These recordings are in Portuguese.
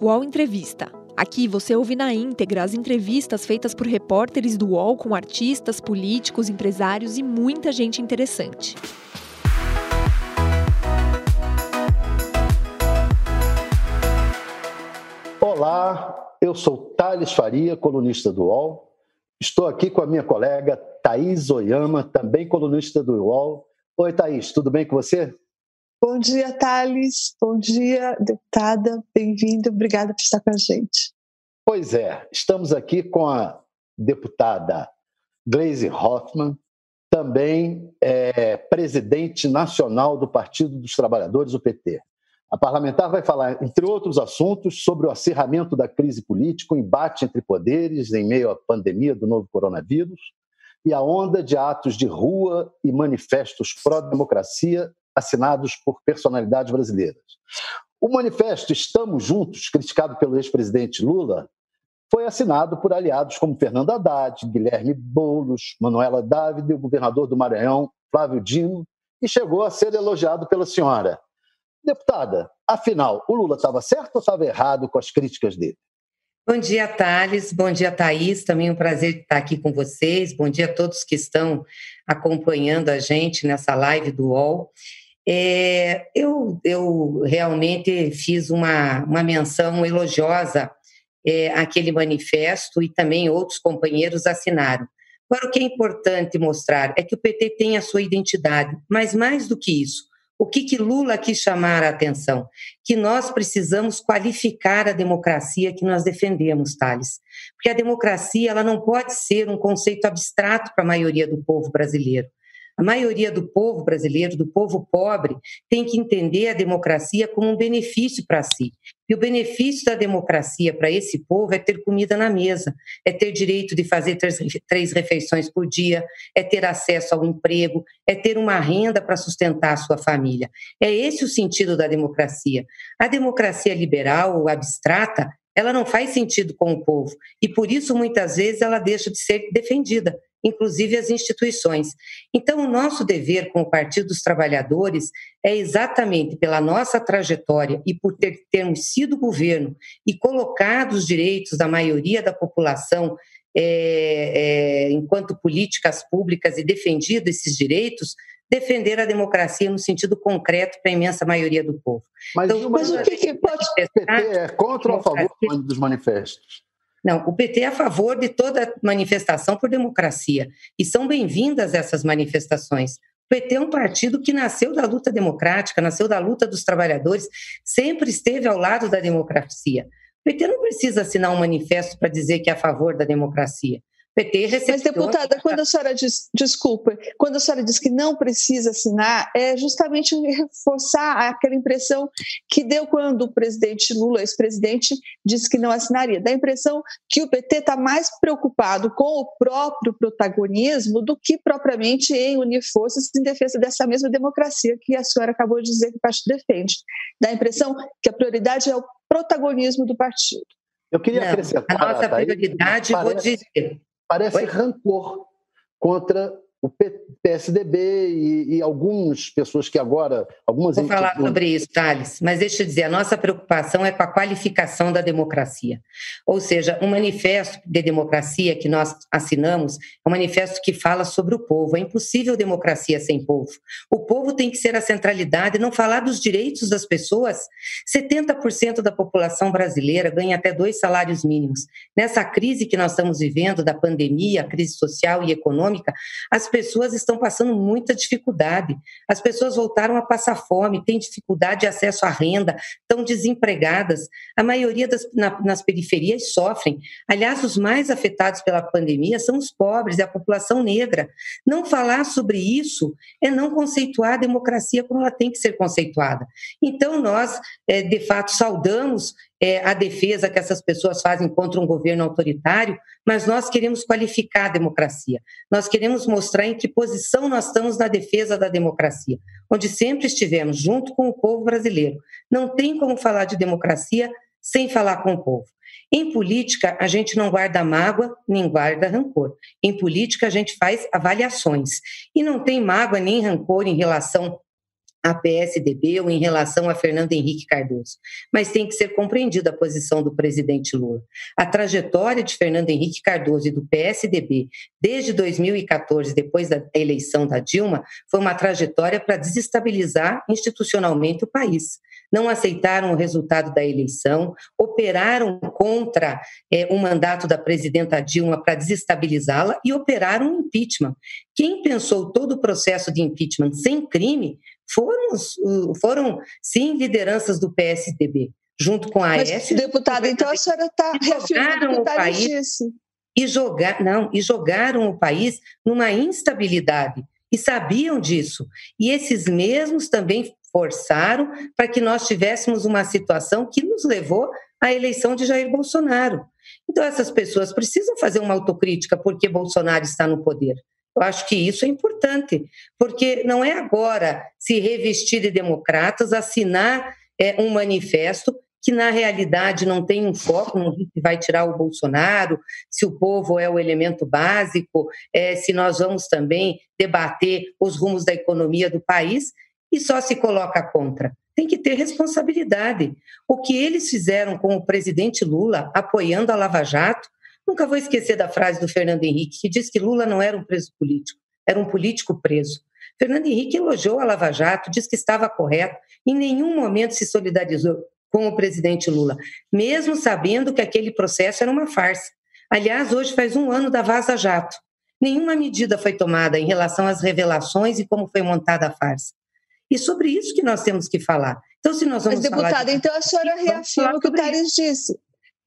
UOL Entrevista. Aqui você ouve na íntegra as entrevistas feitas por repórteres do UOL com artistas, políticos, empresários e muita gente interessante. Olá, eu sou Thales Faria, colunista do UOL. Estou aqui com a minha colega Thaís Oyama, também colunista do UOL. Oi, Thaís, tudo bem com você? Bom dia, Thales. Bom dia, deputada. Bem-vindo. Obrigada por estar com a gente. Pois é, estamos aqui com a deputada Gleisi Hoffmann, também é, presidente nacional do Partido dos Trabalhadores, o PT. A parlamentar vai falar, entre outros assuntos, sobre o acirramento da crise política, o embate entre poderes em meio à pandemia do novo coronavírus e a onda de atos de rua e manifestos pró-democracia assinados por personalidades brasileiras. O manifesto Estamos Juntos, criticado pelo ex-presidente Lula, foi assinado por aliados como Fernando Haddad, Guilherme Boulos, Manuela Dávila e o governador do Maranhão, Flávio Dino, e chegou a ser elogiado pela senhora. Deputada, afinal, o Lula estava certo ou estava errado com as críticas dele? Bom dia, Thales. Bom dia, Thaís. Também é um prazer estar aqui com vocês. Bom dia a todos que estão acompanhando a gente nessa live do UOL. É, eu, eu realmente fiz uma, uma menção elogiosa é, àquele manifesto e também outros companheiros assinaram. Agora, o que é importante mostrar é que o PT tem a sua identidade, mas mais do que isso, o que, que Lula quis chamar a atenção? Que nós precisamos qualificar a democracia que nós defendemos, Thales. Porque a democracia ela não pode ser um conceito abstrato para a maioria do povo brasileiro. A maioria do povo brasileiro, do povo pobre, tem que entender a democracia como um benefício para si. E o benefício da democracia para esse povo é ter comida na mesa, é ter direito de fazer três, refeições por dia, é ter acesso ao emprego, é ter uma renda para sustentar a sua família. É esse o sentido da democracia. A democracia liberal ou abstrata, ela não faz sentido com o povo e por isso muitas vezes ela deixa de ser defendida inclusive as instituições. Então, o nosso dever com o Partido dos Trabalhadores é exatamente pela nossa trajetória e por ter, termos sido governo e colocado os direitos da maioria da população é, é, enquanto políticas públicas e defendido esses direitos, defender a democracia no sentido concreto para a imensa maioria do povo. Mas, então, mas o que, que pode... PT é contra ou a favor dos manifestos? Não, o PT é a favor de toda manifestação por democracia e são bem-vindas essas manifestações. O PT é um partido que nasceu da luta democrática, nasceu da luta dos trabalhadores, sempre esteve ao lado da democracia. O PT não precisa assinar um manifesto para dizer que é a favor da democracia. PT. Mas, deputada, quando a senhora diz, desculpa, quando a senhora diz que não precisa assinar, é justamente reforçar aquela impressão que deu quando o presidente Lula, ex-presidente, disse que não assinaria. Dá a impressão que o PT está mais preocupado com o próprio protagonismo do que propriamente em unir forças em defesa dessa mesma democracia que a senhora acabou de dizer que o partido defende. Dá a impressão que a prioridade é o protagonismo do partido. Eu queria não, acrescentar. A nossa prioridade, parece... vou dizer, parece Oi? rancor contra o PSDB e, e, algumas pessoas que agora. Algumas Vou falar sobre isso, Thales, mas deixa eu dizer: a nossa preocupação é com a qualificação da democracia. Ou seja, um manifesto de democracia que nós assinamos é um manifesto que fala sobre o povo. É impossível democracia sem povo. O povo tem que ser a centralidade, não falar dos direitos das pessoas. 70% da população brasileira ganha até dois salários mínimos. Nessa crise que nós estamos vivendo, da pandemia, crise social e econômica, as pessoas estão passando muita dificuldade. As pessoas voltaram a passar fome, têm dificuldade de acesso à renda, estão desempregadas. A maioria das, na, nas periferias sofrem. Aliás, os mais afetados pela pandemia são os pobres e a população negra. Não falar sobre isso é não conceituar a democracia como ela tem que ser conceituada. Então, nós, é, de fato, saudamos é, a defesa que essas pessoas fazem contra um governo autoritário, mas nós queremos qualificar a democracia. Nós queremos mostrar em que posição nós estamos na defesa da democracia, onde sempre estivemos junto com o povo brasileiro. Não tem como falar de democracia sem falar com o povo. Em política, a gente não guarda mágoa nem guarda rancor. Em política, a gente faz avaliações. E não tem mágoa nem rancor em relação a PSDB ou em relação a Fernando Henrique Cardoso, mas tem que ser compreendida a posição do presidente Lula. A trajetória de Fernando Henrique Cardoso e do PSDB desde 2014, depois da eleição da Dilma, foi uma trajetória para desestabilizar institucionalmente o país. Não aceitaram o resultado da eleição, operaram contra é, o mandato da presidenta Dilma para desestabilizá-la e operaram um impeachment. Quem pensou todo o processo de impeachment sem crime foram, foram sim, lideranças do PSDB, junto com a Mas, Deputada, então a senhora está reafirmando o país disso. E, jogar, não, e jogaram o país numa instabilidade. E sabiam disso. E esses mesmos também forçaram para que nós tivéssemos uma situação que nos levou à eleição de Jair Bolsonaro. Então, essas pessoas precisam fazer uma autocrítica porque Bolsonaro está no poder. Eu acho que isso é importante, porque não é agora se revestir de democratas, assinar é, um manifesto que na realidade não tem um foco, não se vai tirar o Bolsonaro, se o povo é o elemento básico, é, se nós vamos também debater os rumos da economia do país, e só se coloca contra. Tem que ter responsabilidade. O que eles fizeram com o presidente Lula, apoiando a Lava Jato, Nunca vou esquecer da frase do Fernando Henrique, que diz que Lula não era um preso político, era um político preso. Fernando Henrique elogiou a Lava Jato, diz que estava correto, em nenhum momento se solidarizou com o presidente Lula, mesmo sabendo que aquele processo era uma farsa. Aliás, hoje faz um ano da Vaza Jato. Nenhuma medida foi tomada em relação às revelações e como foi montada a farsa. E sobre isso que nós temos que falar. Então, se nós vamos Mas, deputada, de... então a senhora reafirma o que o Tales disse.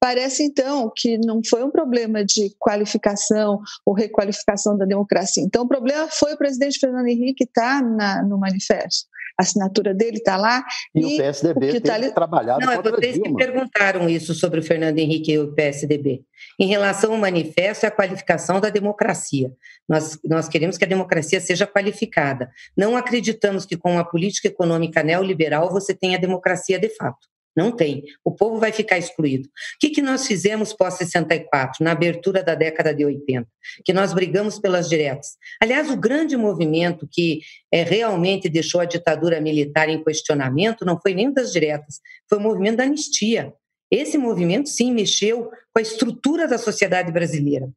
Parece, então, que não foi um problema de qualificação ou requalificação da democracia. Então, o problema foi o presidente Fernando Henrique estar tá no manifesto. A assinatura dele está lá. E, e, o PSDB o que tá ali... trabalhado Não, é vocês que perguntaram isso sobre o Fernando Henrique e o PSDB. Em relação ao manifesto, é a qualificação da democracia. Nós, nós queremos que a democracia seja qualificada. Não acreditamos que com uma política econômica neoliberal você tenha democracia de fato. Não tem. O povo vai ficar excluído. O que, que nós fizemos pós-64, na abertura da década de 80? Que nós brigamos pelas diretas. Aliás, o grande movimento que é, realmente deixou a ditadura militar em questionamento não foi nem das diretas, foi o movimento da anistia. Esse movimento, sim, mexeu com a estrutura da sociedade brasileira.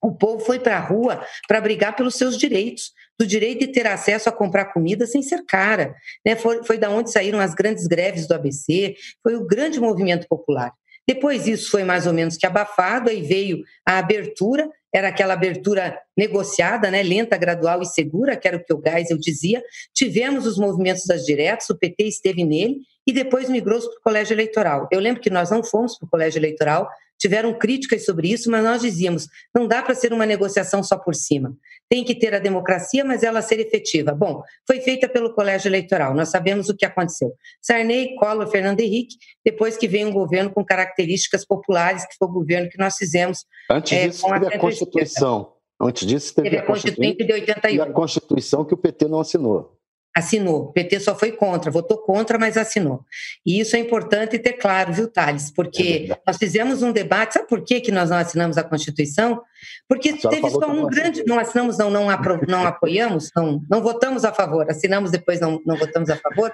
O povo foi para a rua para brigar pelos seus direitos, do direito de ter acesso a comprar comida sem ser cara. Né? Foi, foi da onde saíram as grandes greves do ABC, foi o grande movimento popular. Depois isso foi mais ou menos que abafado, aí veio a abertura, era aquela abertura negociada, né, lenta, gradual e segura, que era o que o Geisel dizia. Tivemos os movimentos das diretas, o PT esteve nele, e depois migrou para o colégio eleitoral. Eu lembro que nós não fomos para o colégio eleitoral, tiveram críticas sobre isso, mas nós dizíamos: não dá para ser uma negociação só por cima. Tem que ter a democracia, mas ela ser efetiva. Bom, foi feita pelo colégio eleitoral, nós sabemos o que aconteceu. Sarney, Collor, Fernando Henrique, depois que veio um governo com características populares, que foi o governo que nós fizemos. Antes é, disso, teve a Constituição. Antes disso, teve, teve a Constituinte de 88. E a Constituição que o PT não assinou assinou. O PT só foi contra, votou contra, mas assinou. E isso é importante ter claro, viu, Thales? Porque é nós fizemos um debate, sabe por que, que nós não assinamos a Constituição? Porque teve só um grande. Não assinamos, não, não, apro, não apoiamos, não, não votamos a favor, assinamos depois, não, não votamos a favor,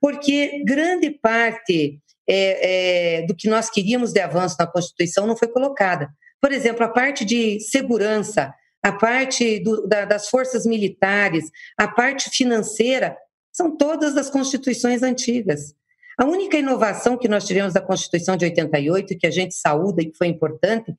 porque grande parte é, é, do que nós queríamos de avanço na Constituição não foi colocada. Por exemplo, a parte de segurança, a parte do, da, das forças militares, a parte financeira, são todas das constituições antigas. A única inovação que nós tivemos da Constituição de 88, que a gente saúda e que foi importante,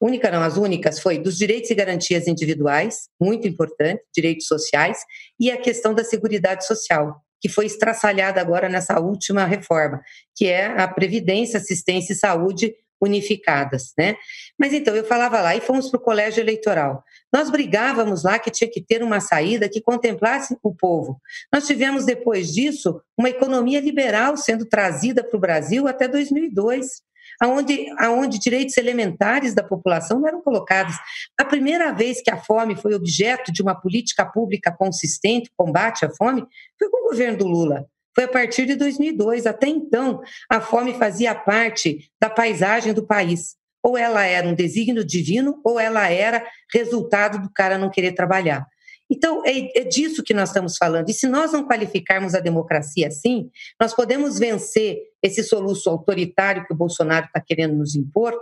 única não, as únicas, foi dos direitos e garantias individuais, muito importante, direitos sociais, e a questão da Seguridade Social, que foi estraçalhada agora nessa última reforma, que é a Previdência, Assistência e Saúde unificadas, né? Mas então eu falava lá e fomos para o colégio eleitoral. Nós brigávamos lá que tinha que ter uma saída que contemplasse o povo. Nós tivemos depois disso uma economia liberal sendo trazida para o Brasil até 2002. Aonde, aonde direitos elementares da população não eram colocados. A primeira vez que a fome foi objeto de uma política pública consistente, combate à fome, foi com o governo do Lula. Foi a partir de 2002. Até então, a fome fazia parte da paisagem do país. Ou ela era um desígnio divino, ou ela era resultado do cara não querer trabalhar. Então, é, é disso que nós estamos falando. E se nós não qualificarmos a democracia assim, nós podemos vencer esse soluço autoritário que o Bolsonaro está querendo nos impor,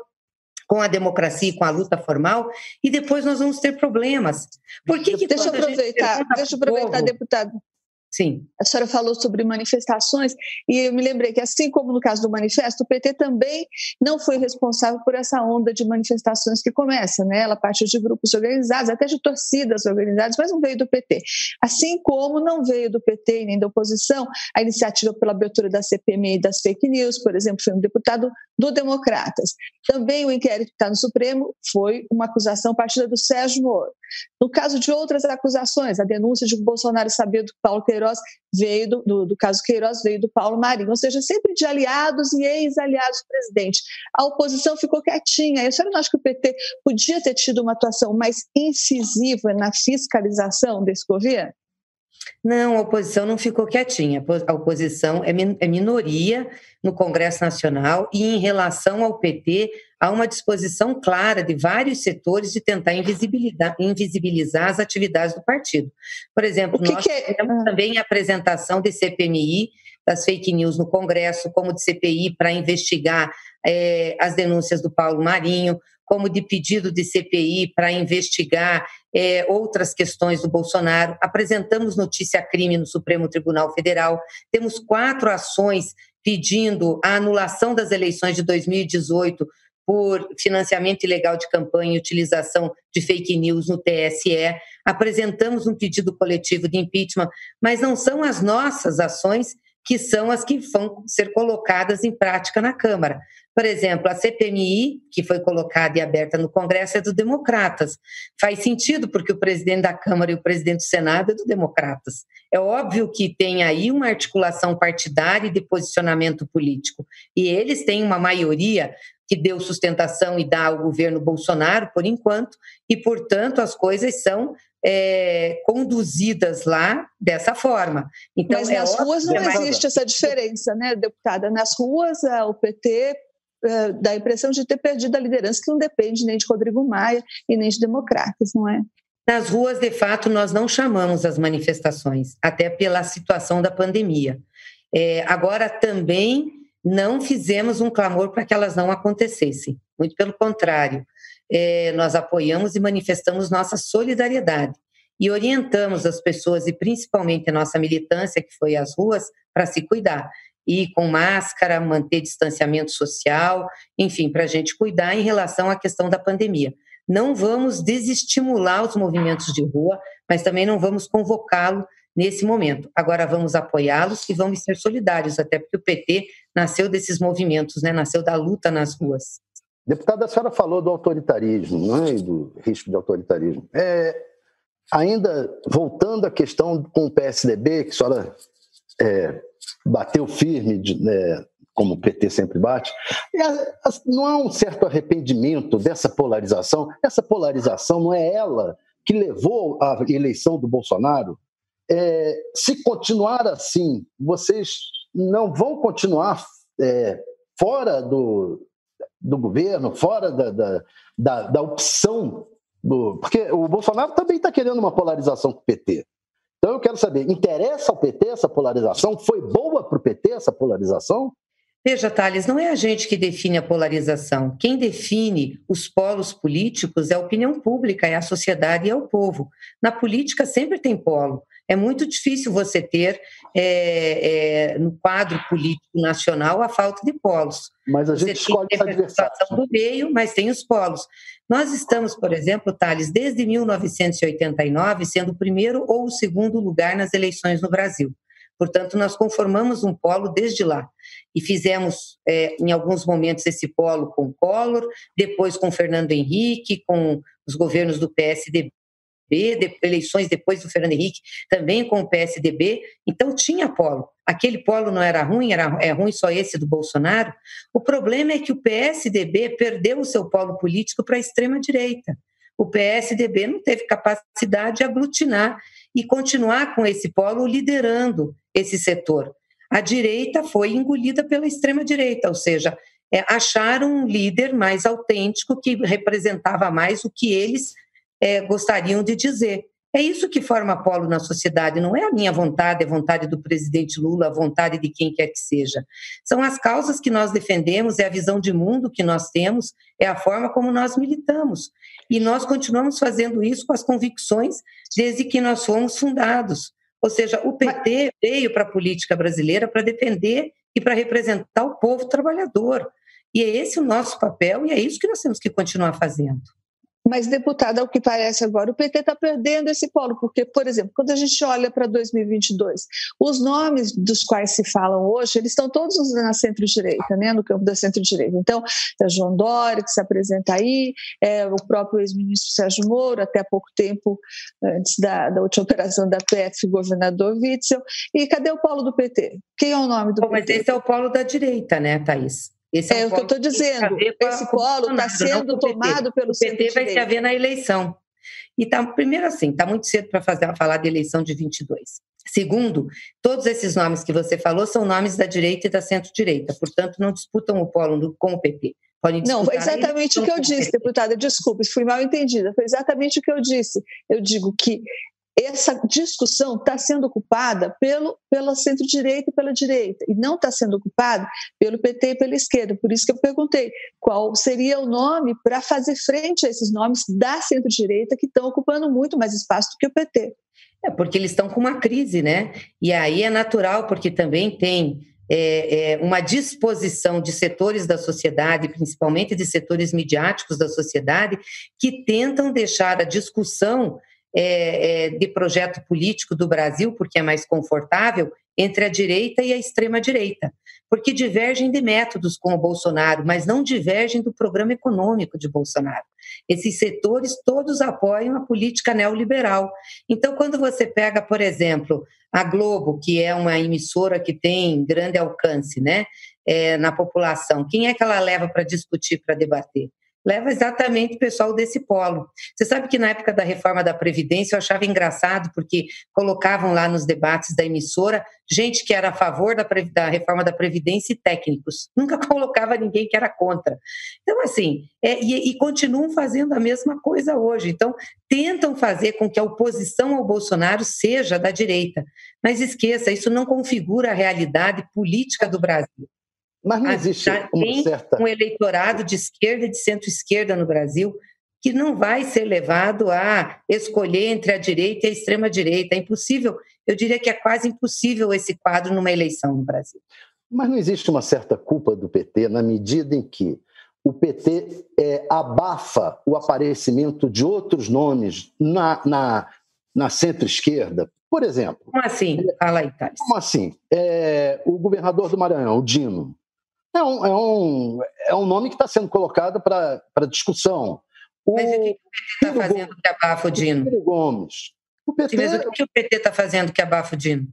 com a democracia e com a luta formal, e depois nós vamos ter problemas. Por que, que deixa eu aproveitar, deixa eu aproveitar, deputado. Sim. A senhora falou sobre manifestações e eu me lembrei que, assim como no caso do manifesto, o PT também não foi responsável por essa onda de manifestações que começa, né? Ela partiu de grupos organizados, até de torcidas organizadas, mas não veio do PT. Assim como não veio do PT nem da oposição a iniciativa pela abertura da CPMI e das fake news, por exemplo, foi um deputado do Democratas. Também o inquérito que está no Supremo foi uma acusação partida do Sérgio Moro. No caso de outras acusações, a denúncia de que o Bolsonaro sabia do Paulo Queiroz veio do, do, do, caso Queiroz veio do Paulo Marinho, ou seja, sempre de aliados e ex-aliados do presidente. A oposição ficou quietinha. A senhora não acha que o PT podia ter tido uma atuação mais incisiva na fiscalização desse governo? Não, a oposição não ficou quietinha. A oposição é, é minoria no Congresso Nacional e, em relação ao PT, há uma disposição clara de vários setores de tentar invisibilizar, invisibilizar as atividades do partido. Por exemplo, que nós que é? temos ah. também a apresentação de CPMI das fake news no Congresso, como de CPI para investigar é, as denúncias do Paulo Marinho, como de pedido de CPI para investigar é, outras questões do Bolsonaro. Apresentamos notícia crime no Supremo Tribunal Federal. Temos quatro ações pedindo a anulação das eleições de 2018 por financiamento ilegal de campanha e utilização de fake news no TSE. Apresentamos um pedido coletivo de impeachment, mas não são as nossas ações que são as que vão ser colocadas em prática na Câmara. Por exemplo, a CPMI, que foi colocada e aberta no Congresso, é do Democratas. Faz sentido, porque o presidente da Câmara e o presidente do Senado é do Democratas. É óbvio que tem aí uma articulação partidária e de posicionamento político. E eles têm uma maioria que deu sustentação e dá ao governo Bolsonaro, por enquanto, e, portanto, as coisas são é, conduzidas lá dessa forma. Então, Mas é nas ruas não é existe essa diferença, né, deputada? Nas ruas, o PT uh, dá a impressão de ter perdido a liderança, que não depende nem de Rodrigo Maia e nem de democratas, não é? Nas ruas, de fato, nós não chamamos as manifestações, até pela situação da pandemia. É, agora, também não fizemos um clamor para que elas não acontecessem, muito pelo contrário, é, nós apoiamos e manifestamos nossa solidariedade e orientamos as pessoas, e principalmente a nossa militância, que foi às ruas, para se cuidar ir com máscara, manter distanciamento social, enfim, para a gente cuidar em relação à questão da pandemia. Não vamos desestimular os movimentos de rua, mas também não vamos convocá-lo nesse momento. Agora vamos apoiá-los e vamos ser solidários, até porque o PT nasceu desses movimentos, né? nasceu da luta nas ruas. Deputada, a senhora falou do autoritarismo, é? E do risco de autoritarismo. É, ainda voltando à questão com o PSDB, que a senhora é, bateu firme, de, né, como o PT sempre bate, não há um certo arrependimento dessa polarização? Essa polarização não é ela que levou à eleição do Bolsonaro? É, se continuar assim, vocês não vão continuar é, fora do, do governo, fora da, da, da, da opção do. Porque o Bolsonaro também está querendo uma polarização com o PT. Então eu quero saber, interessa ao PT essa polarização? Foi boa para o PT essa polarização? Veja, Thales, não é a gente que define a polarização. Quem define os polos políticos é a opinião pública, é a sociedade e é o povo. Na política sempre tem polo. É muito difícil você ter é, é, no quadro político nacional a falta de polos. Mas a gente você escolhe tem a representação do meio, mas tem os polos. Nós estamos, por exemplo, Thales, desde 1989, sendo o primeiro ou o segundo lugar nas eleições no Brasil. Portanto, nós conformamos um polo desde lá. E fizemos, é, em alguns momentos, esse polo com Collor, depois com Fernando Henrique, com os governos do PSDB, de, eleições depois do Fernando Henrique, também com o PSDB. Então, tinha polo. Aquele polo não era ruim, era é ruim só esse do Bolsonaro. O problema é que o PSDB perdeu o seu polo político para a extrema-direita. O PSDB não teve capacidade de aglutinar e continuar com esse polo liderando esse setor. A direita foi engolida pela extrema-direita, ou seja, é, acharam um líder mais autêntico que representava mais o que eles é, gostariam de dizer. É isso que forma polo na sociedade, não é a minha vontade, é a vontade do presidente Lula, a vontade de quem quer que seja. São as causas que nós defendemos, é a visão de mundo que nós temos, é a forma como nós militamos. E nós continuamos fazendo isso com as convicções desde que nós fomos fundados. Ou seja, o PT veio para a política brasileira para defender e para representar o povo trabalhador. E é esse o nosso papel e é isso que nós temos que continuar fazendo. Mas, deputada, ao que parece agora, o PT está perdendo esse polo, porque, por exemplo, quando a gente olha para 2022, os nomes dos quais se falam hoje, eles estão todos na centro-direita, né, no campo da centro-direita. Então, é João Dória, que se apresenta aí, é o próprio ex-ministro Sérgio Moro, até há pouco tempo, antes da, da última operação da PF, governador Witzel. E cadê o polo do PT? Quem é o nome do Bom, PT? Mas esse é o polo da direita, né, Thaís? Esse é, é o que eu estou dizendo. Esse polo está sendo tomado pelo centro. O PT vai se haver na eleição. E tá, primeiro assim, está muito cedo para falar de eleição de 22. Segundo, todos esses nomes que você falou são nomes da direita e da centro-direita, portanto, não disputam o polo com o PT. não, foi exatamente o que eu disse, deputada. Desculpe, fui mal entendida. Foi exatamente o que eu disse. Eu digo que essa discussão está sendo ocupada pelo, pela centro-direita e pela direita, e não está sendo ocupada pelo PT e pela esquerda. Por isso que eu perguntei qual seria o nome para fazer frente a esses nomes da centro-direita que estão ocupando muito mais espaço do que o PT. É porque eles estão com uma crise, né? E aí é natural, porque também tem é, é, uma disposição de setores da sociedade, principalmente de setores midiáticos da sociedade, que tentam deixar a discussão é, é, de projeto político do Brasil, porque é mais confortável, entre a direita e a extrema-direita, porque divergem de métodos com o Bolsonaro, mas não divergem do programa econômico de Bolsonaro. Esses setores todos apoiam a política neoliberal. Então, quando você pega, por exemplo, a Globo, que é uma emissora que tem grande alcance né, é, na população, quem é que ela leva para discutir, para debater? Leva exatamente o pessoal desse polo. Você sabe que na época da reforma da Previdência eu achava engraçado, porque colocavam lá nos debates da emissora gente que era a favor da, da reforma da Previdência e técnicos. Nunca colocava ninguém que era contra. Então, assim, é, e, e continuam fazendo a mesma coisa hoje. Então, tentam fazer com que a oposição ao Bolsonaro seja da direita. Mas esqueça, isso não configura a realidade política do Brasil. Mas não existe uma certa... um eleitorado de esquerda e de centro-esquerda no Brasil que não vai ser levado a escolher entre a direita e a extrema-direita. É impossível, eu diria que é quase impossível esse quadro numa eleição no Brasil. Mas não existe uma certa culpa do PT na medida em que o PT é, abafa o aparecimento de outros nomes na, na, na centro-esquerda. Por exemplo. Como assim? Fala aí, Thales. Como assim? É, o governador do Maranhão, o Dino, é um, é um, é um nome que está sendo colocado para discussão. O Mas o que o PT está fazendo que abafa o Dino? Ciro Gomes. O PT... Mas o que o PT está fazendo que abafa o Dino?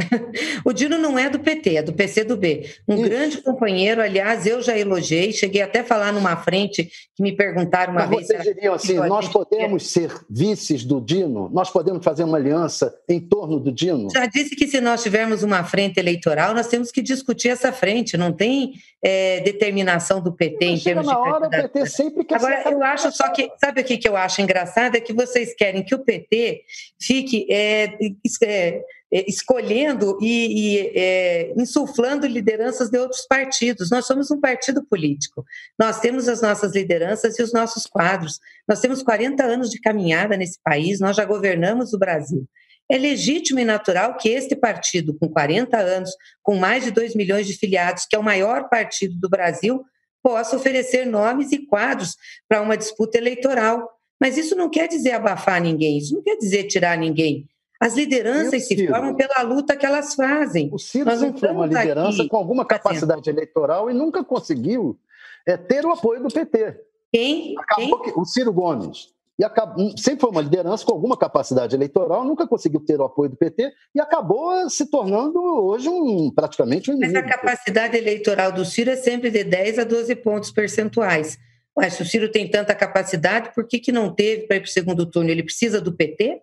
O Dino não é do PT, é do PCdoB. Um Isso. grande companheiro, aliás, eu já elogiei, cheguei até a falar numa frente que me perguntaram uma Mas vez. Vocês diriam assim: nós podemos ser vices do Dino? Nós podemos fazer uma aliança em torno do Dino? Já disse que se nós tivermos uma frente eleitoral, nós temos que discutir essa frente, não tem é, determinação do PT Mas em termos na de. hora, o PT sempre quer Agora, eu acho só que. Sabe o que eu acho engraçado? É que vocês querem que o PT fique. É, é, escolhendo e, e é, insuflando lideranças de outros partidos. Nós somos um partido político. Nós temos as nossas lideranças e os nossos quadros. Nós temos 40 anos de caminhada nesse país, nós já governamos o Brasil. É legítimo e natural que este partido, com 40 anos, com mais de 2 milhões de filiados, que é o maior partido do Brasil, possa oferecer nomes e quadros para uma disputa eleitoral. Mas isso não quer dizer abafar ninguém, isso não quer dizer tirar ninguém. As lideranças se formam pela luta que elas fazem. O Ciro sempre foi uma liderança com alguma capacidade fazendo. eleitoral e nunca conseguiu é, ter o apoio do PT. Quem? Acabou Quem? Que, o Ciro Gomes. E acabou, sempre foi uma liderança com alguma capacidade eleitoral, nunca conseguiu ter o apoio do PT e acabou se tornando hoje um praticamente um inimigo. Mas a capacidade eleitoral do Ciro é sempre de 10 a 12 pontos percentuais. Mas se o Ciro tem tanta capacidade, por que, que não teve para ir para o segundo turno? Ele precisa do PT?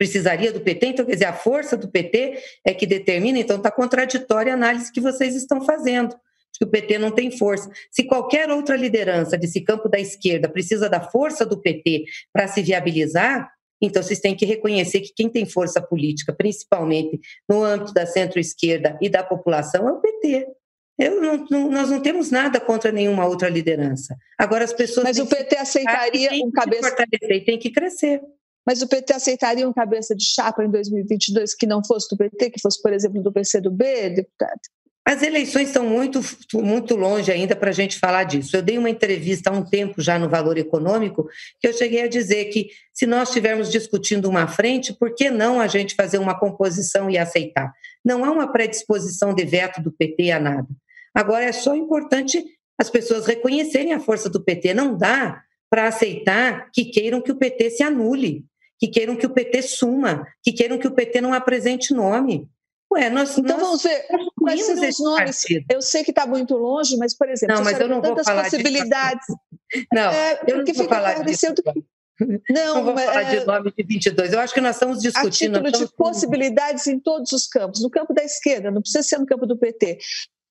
Precisaria do PT, então quer dizer, a força do PT é que determina, então está contraditória a análise que vocês estão fazendo, que o PT não tem força. Se qualquer outra liderança desse campo da esquerda precisa da força do PT para se viabilizar, Então, vocês têm que reconhecer que quem tem força política, principalmente no âmbito da centro-esquerda e da população, é o PT. Não, não, nós não temos nada contra nenhuma outra liderança. Agora as pessoas. Mas o PT aceitaria um cabeça. Tem que crescer. Mas o PT aceitaria um cabeça de chapa em 2022 que não fosse do PT, que fosse, por exemplo, do PCdoB, deputado? As eleições estão muito, muito longe ainda para a gente falar disso. Eu dei uma entrevista há um tempo já no Valor Econômico, que eu cheguei a dizer que se nós estivermos discutindo uma frente, por que não a gente fazer uma composição e aceitar? Não há uma predisposição de veto do PT a nada. Agora é só importante as pessoas reconhecerem a força do PT. Não dá para aceitar que queiram que o PT se anule, que queiram que o PT suma, que queiram que o PT não apresente nome. Ué, nós, então nós vamos ver quais seriam os nomes. Partido. Eu sei que está muito longe, mas, por exemplo, não, mas eu não tantas vou falar possibilidades. Disso. Não, é, eu não vou falar disso. Não, não vou falar é, de nome de 22. Eu acho que nós estamos discutindo. A título de possibilidades em todos os campos. No campo da esquerda, não precisa ser no campo do PT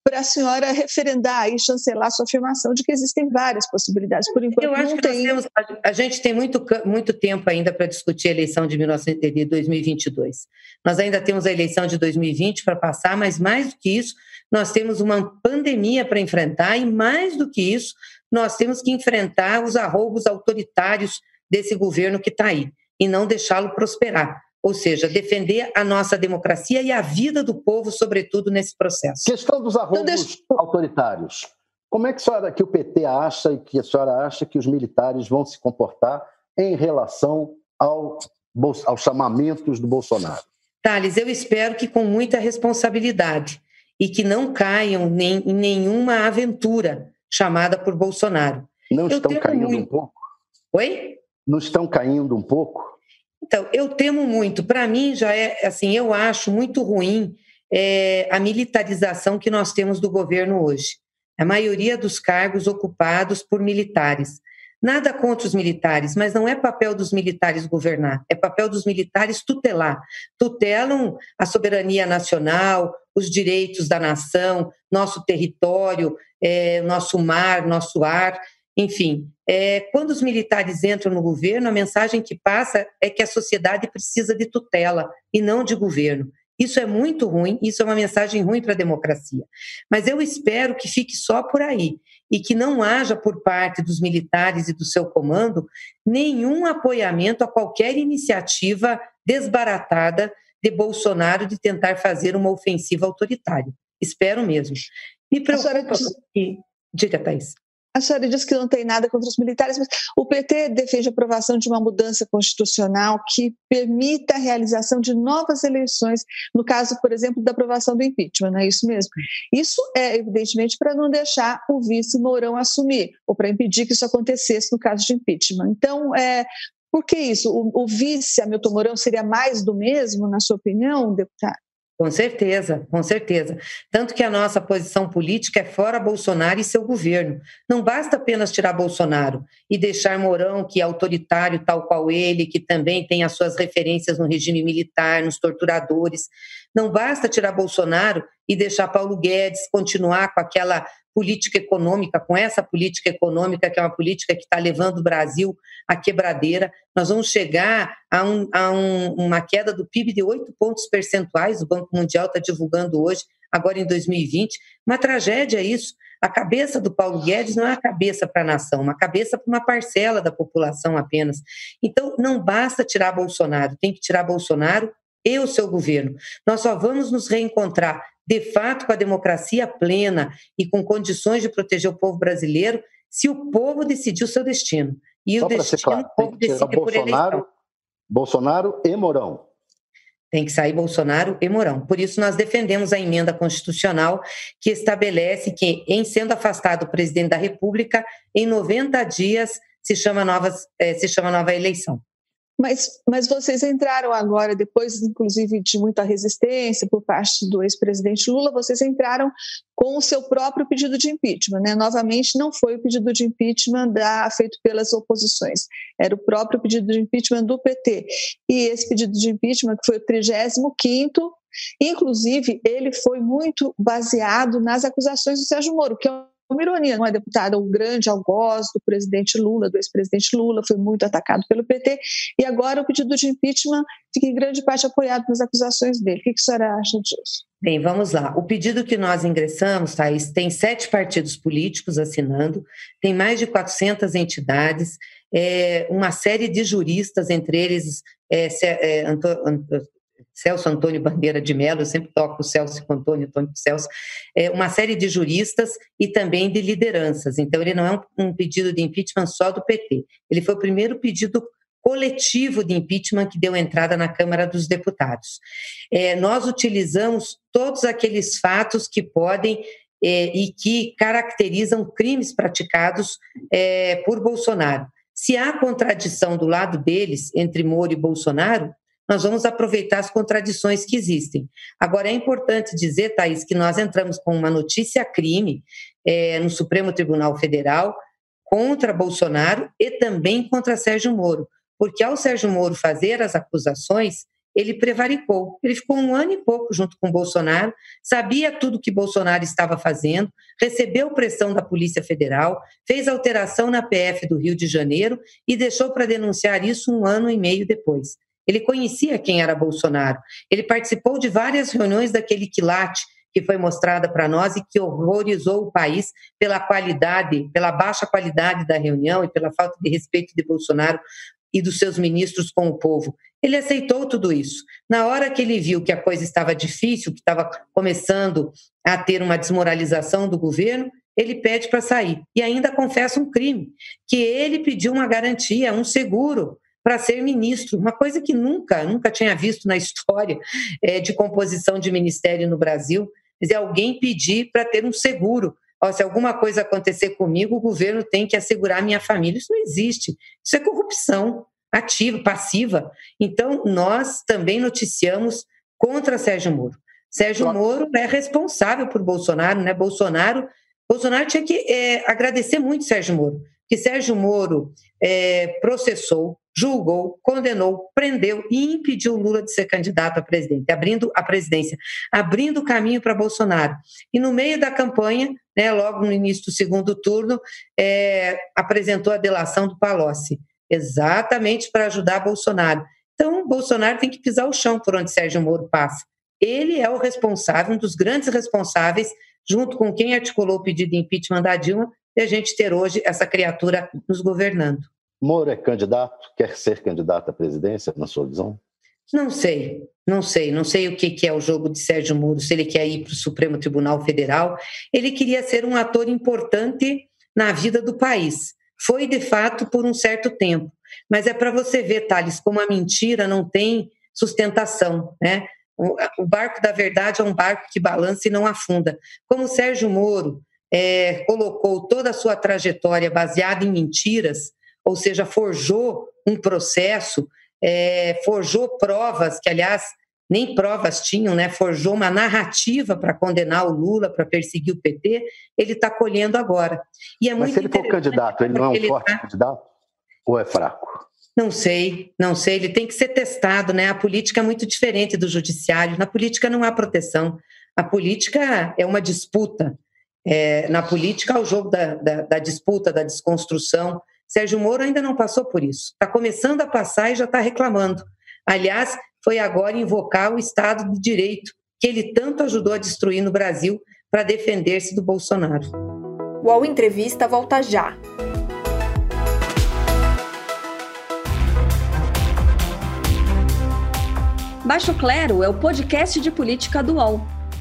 para a senhora referendar e chancelar sua afirmação de que existem várias possibilidades. Por enquanto, Eu acho não que tem. Temos, a gente tem muito, muito tempo ainda para discutir a eleição de, 19, de 2022. Nós ainda temos a eleição de 2020 para passar, mas mais do que isso, nós temos uma pandemia para enfrentar e mais do que isso, nós temos que enfrentar os arroubos autoritários desse governo que está aí e não deixá-lo prosperar ou seja, defender a nossa democracia e a vida do povo, sobretudo nesse processo. Questão dos arrombos então, deixa... autoritários. Como é que, a senhora, que o PT acha e que a senhora acha que os militares vão se comportar em relação ao, aos chamamentos do Bolsonaro? Thales, eu espero que com muita responsabilidade e que não caiam nem, em nenhuma aventura chamada por Bolsonaro. Não estão caindo muito... um pouco? Oi? Não estão caindo um pouco? Então, eu temo muito. Para mim, já é assim, eu acho muito ruim é, a militarização que nós temos do governo hoje. A maioria dos cargos ocupados por militares. Nada contra os militares, mas não é papel dos militares governar, é papel dos militares tutelar. Tutelam a soberania nacional, os direitos da nação, nosso território, é, nosso mar, nosso ar. Enfim, é, quando os militares entram no governo, a mensagem que passa é que a sociedade precisa de tutela e não de governo. Isso é muito ruim, isso é uma mensagem ruim para a democracia. Mas eu espero que fique só por aí e que não haja por parte dos militares e do seu comando nenhum apoiamento a qualquer iniciativa desbaratada de Bolsonaro de tentar fazer uma ofensiva autoritária. Espero mesmo. Me preocupa. Diz... Diga, Thais. A senhora diz que não tem nada contra os militares, mas o PT defende a aprovação de uma mudança constitucional que permita a realização de novas eleições, no caso, por exemplo, da aprovação do impeachment, não é isso mesmo? Isso é, evidentemente, para não deixar o vice Mourão assumir, ou para impedir que isso acontecesse no caso de impeachment. Então, é, por que isso? O, o vice Hamilton Mourão seria mais do mesmo, na sua opinião, deputado? Com certeza, com certeza. Tanto que a nossa posição política é fora Bolsonaro e seu governo. Não basta apenas tirar Bolsonaro e deixar Mourão, que é autoritário tal qual ele, que também tem as suas referências no regime militar, nos torturadores. Não basta tirar Bolsonaro e deixar Paulo Guedes continuar com aquela política econômica, com essa política econômica, que é uma política que está levando o Brasil à quebradeira. Nós vamos chegar a, um, a um, uma queda do PIB de 8 pontos percentuais, o Banco Mundial está divulgando hoje, agora em 2020. Uma tragédia isso. A cabeça do Paulo Guedes não é a cabeça para a nação, uma cabeça para uma parcela da população apenas. Então, não basta tirar Bolsonaro, tem que tirar Bolsonaro e o seu governo. Nós só vamos nos reencontrar de fato com a democracia plena e com condições de proteger o povo brasileiro se o povo decidir o seu destino. E Só o destino claro, o povo decide Bolsonaro, por eleição. Bolsonaro e Mourão. Tem que sair Bolsonaro e Mourão. Por isso, nós defendemos a emenda constitucional que estabelece que, em sendo afastado o presidente da República, em 90 dias se chama, novas, eh, se chama nova eleição. Mas, mas vocês entraram agora, depois, inclusive, de muita resistência por parte do ex-presidente Lula, vocês entraram com o seu próprio pedido de impeachment. Né? Novamente, não foi o pedido de impeachment da, feito pelas oposições, era o próprio pedido de impeachment do PT. E esse pedido de impeachment, que foi o 35, inclusive, ele foi muito baseado nas acusações do Sérgio Moro, que é uma ironia, não é deputada, um grande algoz do presidente Lula, do ex-presidente Lula, foi muito atacado pelo PT, e agora o pedido de impeachment fica em grande parte apoiado pelas acusações dele. O que a senhora acha disso? Bem, vamos lá. O pedido que nós ingressamos, Thaís, tem sete partidos políticos assinando, tem mais de 400 entidades, é, uma série de juristas, entre eles é, é, Celso Antônio Bandeira de Mello, eu sempre toco Celso com Antônio, Antônio com Celso, é, uma série de juristas e também de lideranças. Então, ele não é um, um pedido de impeachment só do PT. Ele foi o primeiro pedido coletivo de impeachment que deu entrada na Câmara dos Deputados. É, nós utilizamos todos aqueles fatos que podem é, e que caracterizam crimes praticados é, por Bolsonaro. Se há contradição do lado deles entre Moro e Bolsonaro, nós vamos aproveitar as contradições que existem. Agora, é importante dizer, Thaís, que nós entramos com uma notícia crime é, no Supremo Tribunal Federal contra Bolsonaro e também contra Sérgio Moro, porque ao Sérgio Moro fazer as acusações, ele prevaricou. Ele ficou um ano e pouco junto com Bolsonaro, sabia tudo que Bolsonaro estava fazendo, recebeu pressão da Polícia Federal, fez alteração na PF do Rio de Janeiro e deixou para denunciar isso um ano e meio depois. Ele conhecia quem era Bolsonaro. Ele participou de várias reuniões daquele quilate que foi mostrada para nós e que horrorizou o país pela qualidade, pela baixa qualidade da reunião e pela falta de respeito de Bolsonaro e dos seus ministros com o povo. Ele aceitou tudo isso. Na hora que ele viu que a coisa estava difícil, que estava começando a ter uma desmoralização do governo, ele pede para sair. E ainda confessa um crime, que ele pediu uma garantia, um seguro para ser ministro, uma coisa que nunca, nunca tinha visto na história é, de composição de ministério no Brasil, é alguém pedir para ter um seguro. Ó, se alguma coisa acontecer comigo, o governo tem que assegurar a minha família. Isso não existe. Isso é corrupção ativa, passiva. Então, nós também noticiamos contra Sérgio Moro. Sérgio Moro é responsável por Bolsonaro, né? Bolsonaro, Bolsonaro tinha que é, agradecer muito Sérgio Moro, que Sérgio Moro é, processou, julgou, condenou, prendeu e impediu Lula de ser candidato a presidente, abrindo a presidência, abrindo o caminho para Bolsonaro. E no meio da campanha, né, logo no início do segundo turno, é, apresentou a delação do Palocci, exatamente para ajudar Bolsonaro. Então, Bolsonaro tem que pisar o chão por onde Sérgio Moro passa. Ele é o responsável, um dos grandes responsáveis, junto com quem articulou o pedido de impeachment da Dilma, de a gente ter hoje essa criatura nos governando. Moro é candidato, quer ser candidato à presidência, na sua visão? Não sei, não sei, não sei o que, é o jogo de Sérgio Moro, se ele quer ir para o Supremo Tribunal Federal. Ele queria ser um ator importante na vida do país. Foi, de fato, por um certo tempo. Mas é para você ver, Thales, como a mentira não tem sustentação, né? O barco da verdade é um barco que balança e não afunda. Como Sérgio Moro é, colocou toda a sua trajetória baseada em mentiras, ou seja, forjou um processo, é, forjou provas, que aliás nem provas tinham, né? forjou uma narrativa para condenar o Lula, para perseguir o PT, ele está colhendo agora. E é Mas se ele for candidato, ele não é um forte tá... candidato ou é fraco? Não sei, não sei. Ele tem que ser testado, né? A política é muito diferente do judiciário. Na política não há proteção. A política é uma disputa. É, na política, é o jogo da, da, da disputa, da desconstrução. Sérgio Moro ainda não passou por isso. Está começando a passar e já está reclamando. Aliás, foi agora invocar o Estado de Direito, que ele tanto ajudou a destruir no Brasil para defender-se do Bolsonaro. O UOL Entrevista volta já. Baixo Clero é o podcast de política do UOL.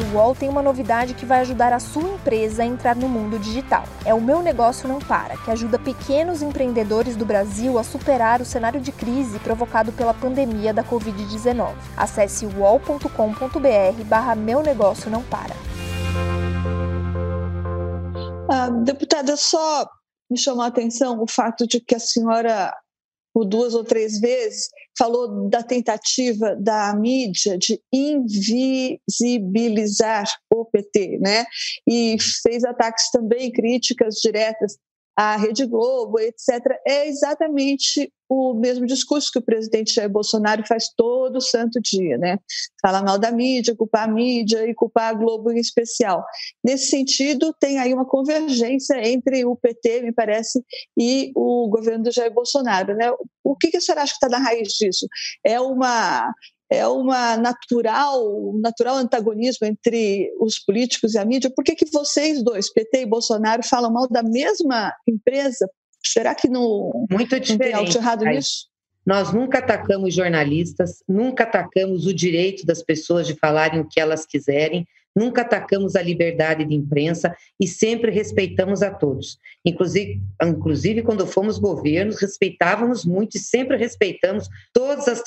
O UOL tem uma novidade que vai ajudar a sua empresa a entrar no mundo digital. É o Meu Negócio Não Para, que ajuda pequenos empreendedores do Brasil a superar o cenário de crise provocado pela pandemia da Covid-19. Acesse uol.com.br barra Meu Negócio Não Para. Ah, deputada, só me chamou a atenção o fato de que a senhora por duas ou três vezes, falou da tentativa da mídia de invisibilizar o PT, né? E fez ataques também, críticas diretas à Rede Globo, etc., é exatamente o mesmo discurso que o presidente Jair Bolsonaro faz todo santo dia, né? Fala mal da mídia, culpar a mídia e culpar a Globo em especial. Nesse sentido, tem aí uma convergência entre o PT, me parece, e o governo do Jair Bolsonaro, né? O que, que a senhora acha que está na raiz disso? É uma é uma natural, um natural antagonismo entre os políticos e a mídia. Por que, que vocês dois, PT e Bolsonaro, falam mal da mesma empresa? Será que não, Muito não tem algo errado Aí, nisso? Nós nunca atacamos jornalistas, nunca atacamos o direito das pessoas de falarem o que elas quiserem, nunca atacamos a liberdade de imprensa e sempre respeitamos a todos. Inclusive, inclusive quando fomos governos, respeitávamos muito e sempre respeitamos todas as,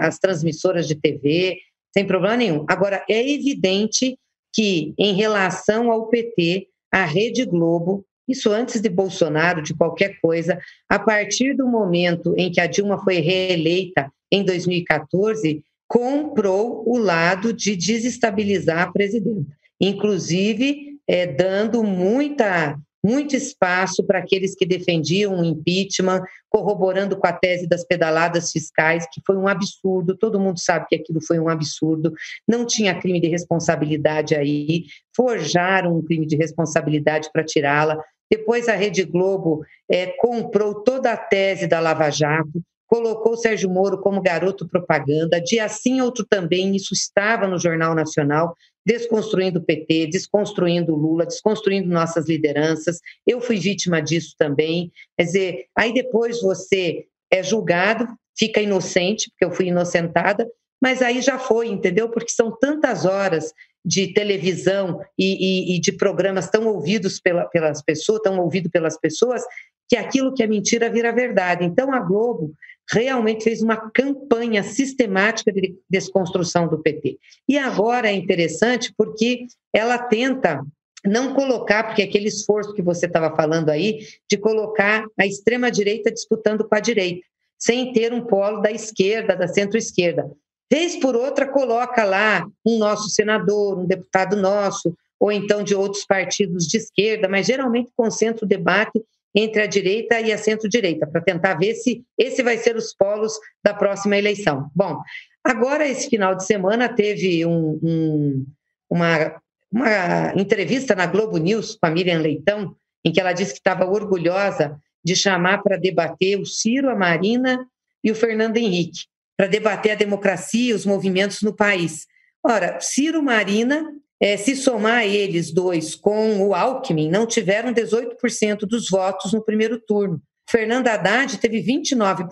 as transmissoras de TV, sem problema nenhum. Agora, é evidente que, em relação ao PT, a Rede Globo, isso antes de Bolsonaro, de qualquer coisa, a partir do momento em que a Dilma foi reeleita em 2014, comprou o lado de desestabilizar a presidenta, inclusive é, dando muita muito espaço para aqueles que defendiam o impeachment, corroborando com a tese das pedaladas fiscais, que foi um absurdo, todo mundo sabe que aquilo foi um absurdo, não tinha crime de responsabilidade aí, forjaram um crime de responsabilidade para tirá-la. Depois a Rede Globo é, comprou toda a tese da Lava Jato, colocou Sérgio Moro como garoto propaganda, dia sim, outro também, isso estava no Jornal Nacional, desconstruindo o PT, desconstruindo o Lula, desconstruindo nossas lideranças. Eu fui vítima disso também. Quer dizer, aí depois você é julgado, fica inocente, porque eu fui inocentada, mas aí já foi, entendeu? Porque são tantas horas de televisão e, e, e de programas tão ouvidos pela, pelas pessoas, tão ouvido pelas pessoas, que aquilo que é mentira vira verdade. Então a Globo realmente fez uma campanha sistemática de desconstrução do PT. E agora é interessante porque ela tenta não colocar, porque aquele esforço que você estava falando aí, de colocar a extrema-direita disputando com a direita, sem ter um polo da esquerda, da centro-esquerda. Vez por outra, coloca lá um nosso senador, um deputado nosso, ou então de outros partidos de esquerda, mas geralmente concentra o debate entre a direita e a centro-direita, para tentar ver se esse vai ser os polos da próxima eleição. Bom, agora, esse final de semana, teve um, um, uma, uma entrevista na Globo News com a Miriam Leitão, em que ela disse que estava orgulhosa de chamar para debater o Ciro, a Marina e o Fernando Henrique, para debater a democracia e os movimentos no país. Ora, Ciro Marina é, se somar eles dois com o Alckmin, não tiveram 18% dos votos no primeiro turno. Fernando Haddad teve 29%.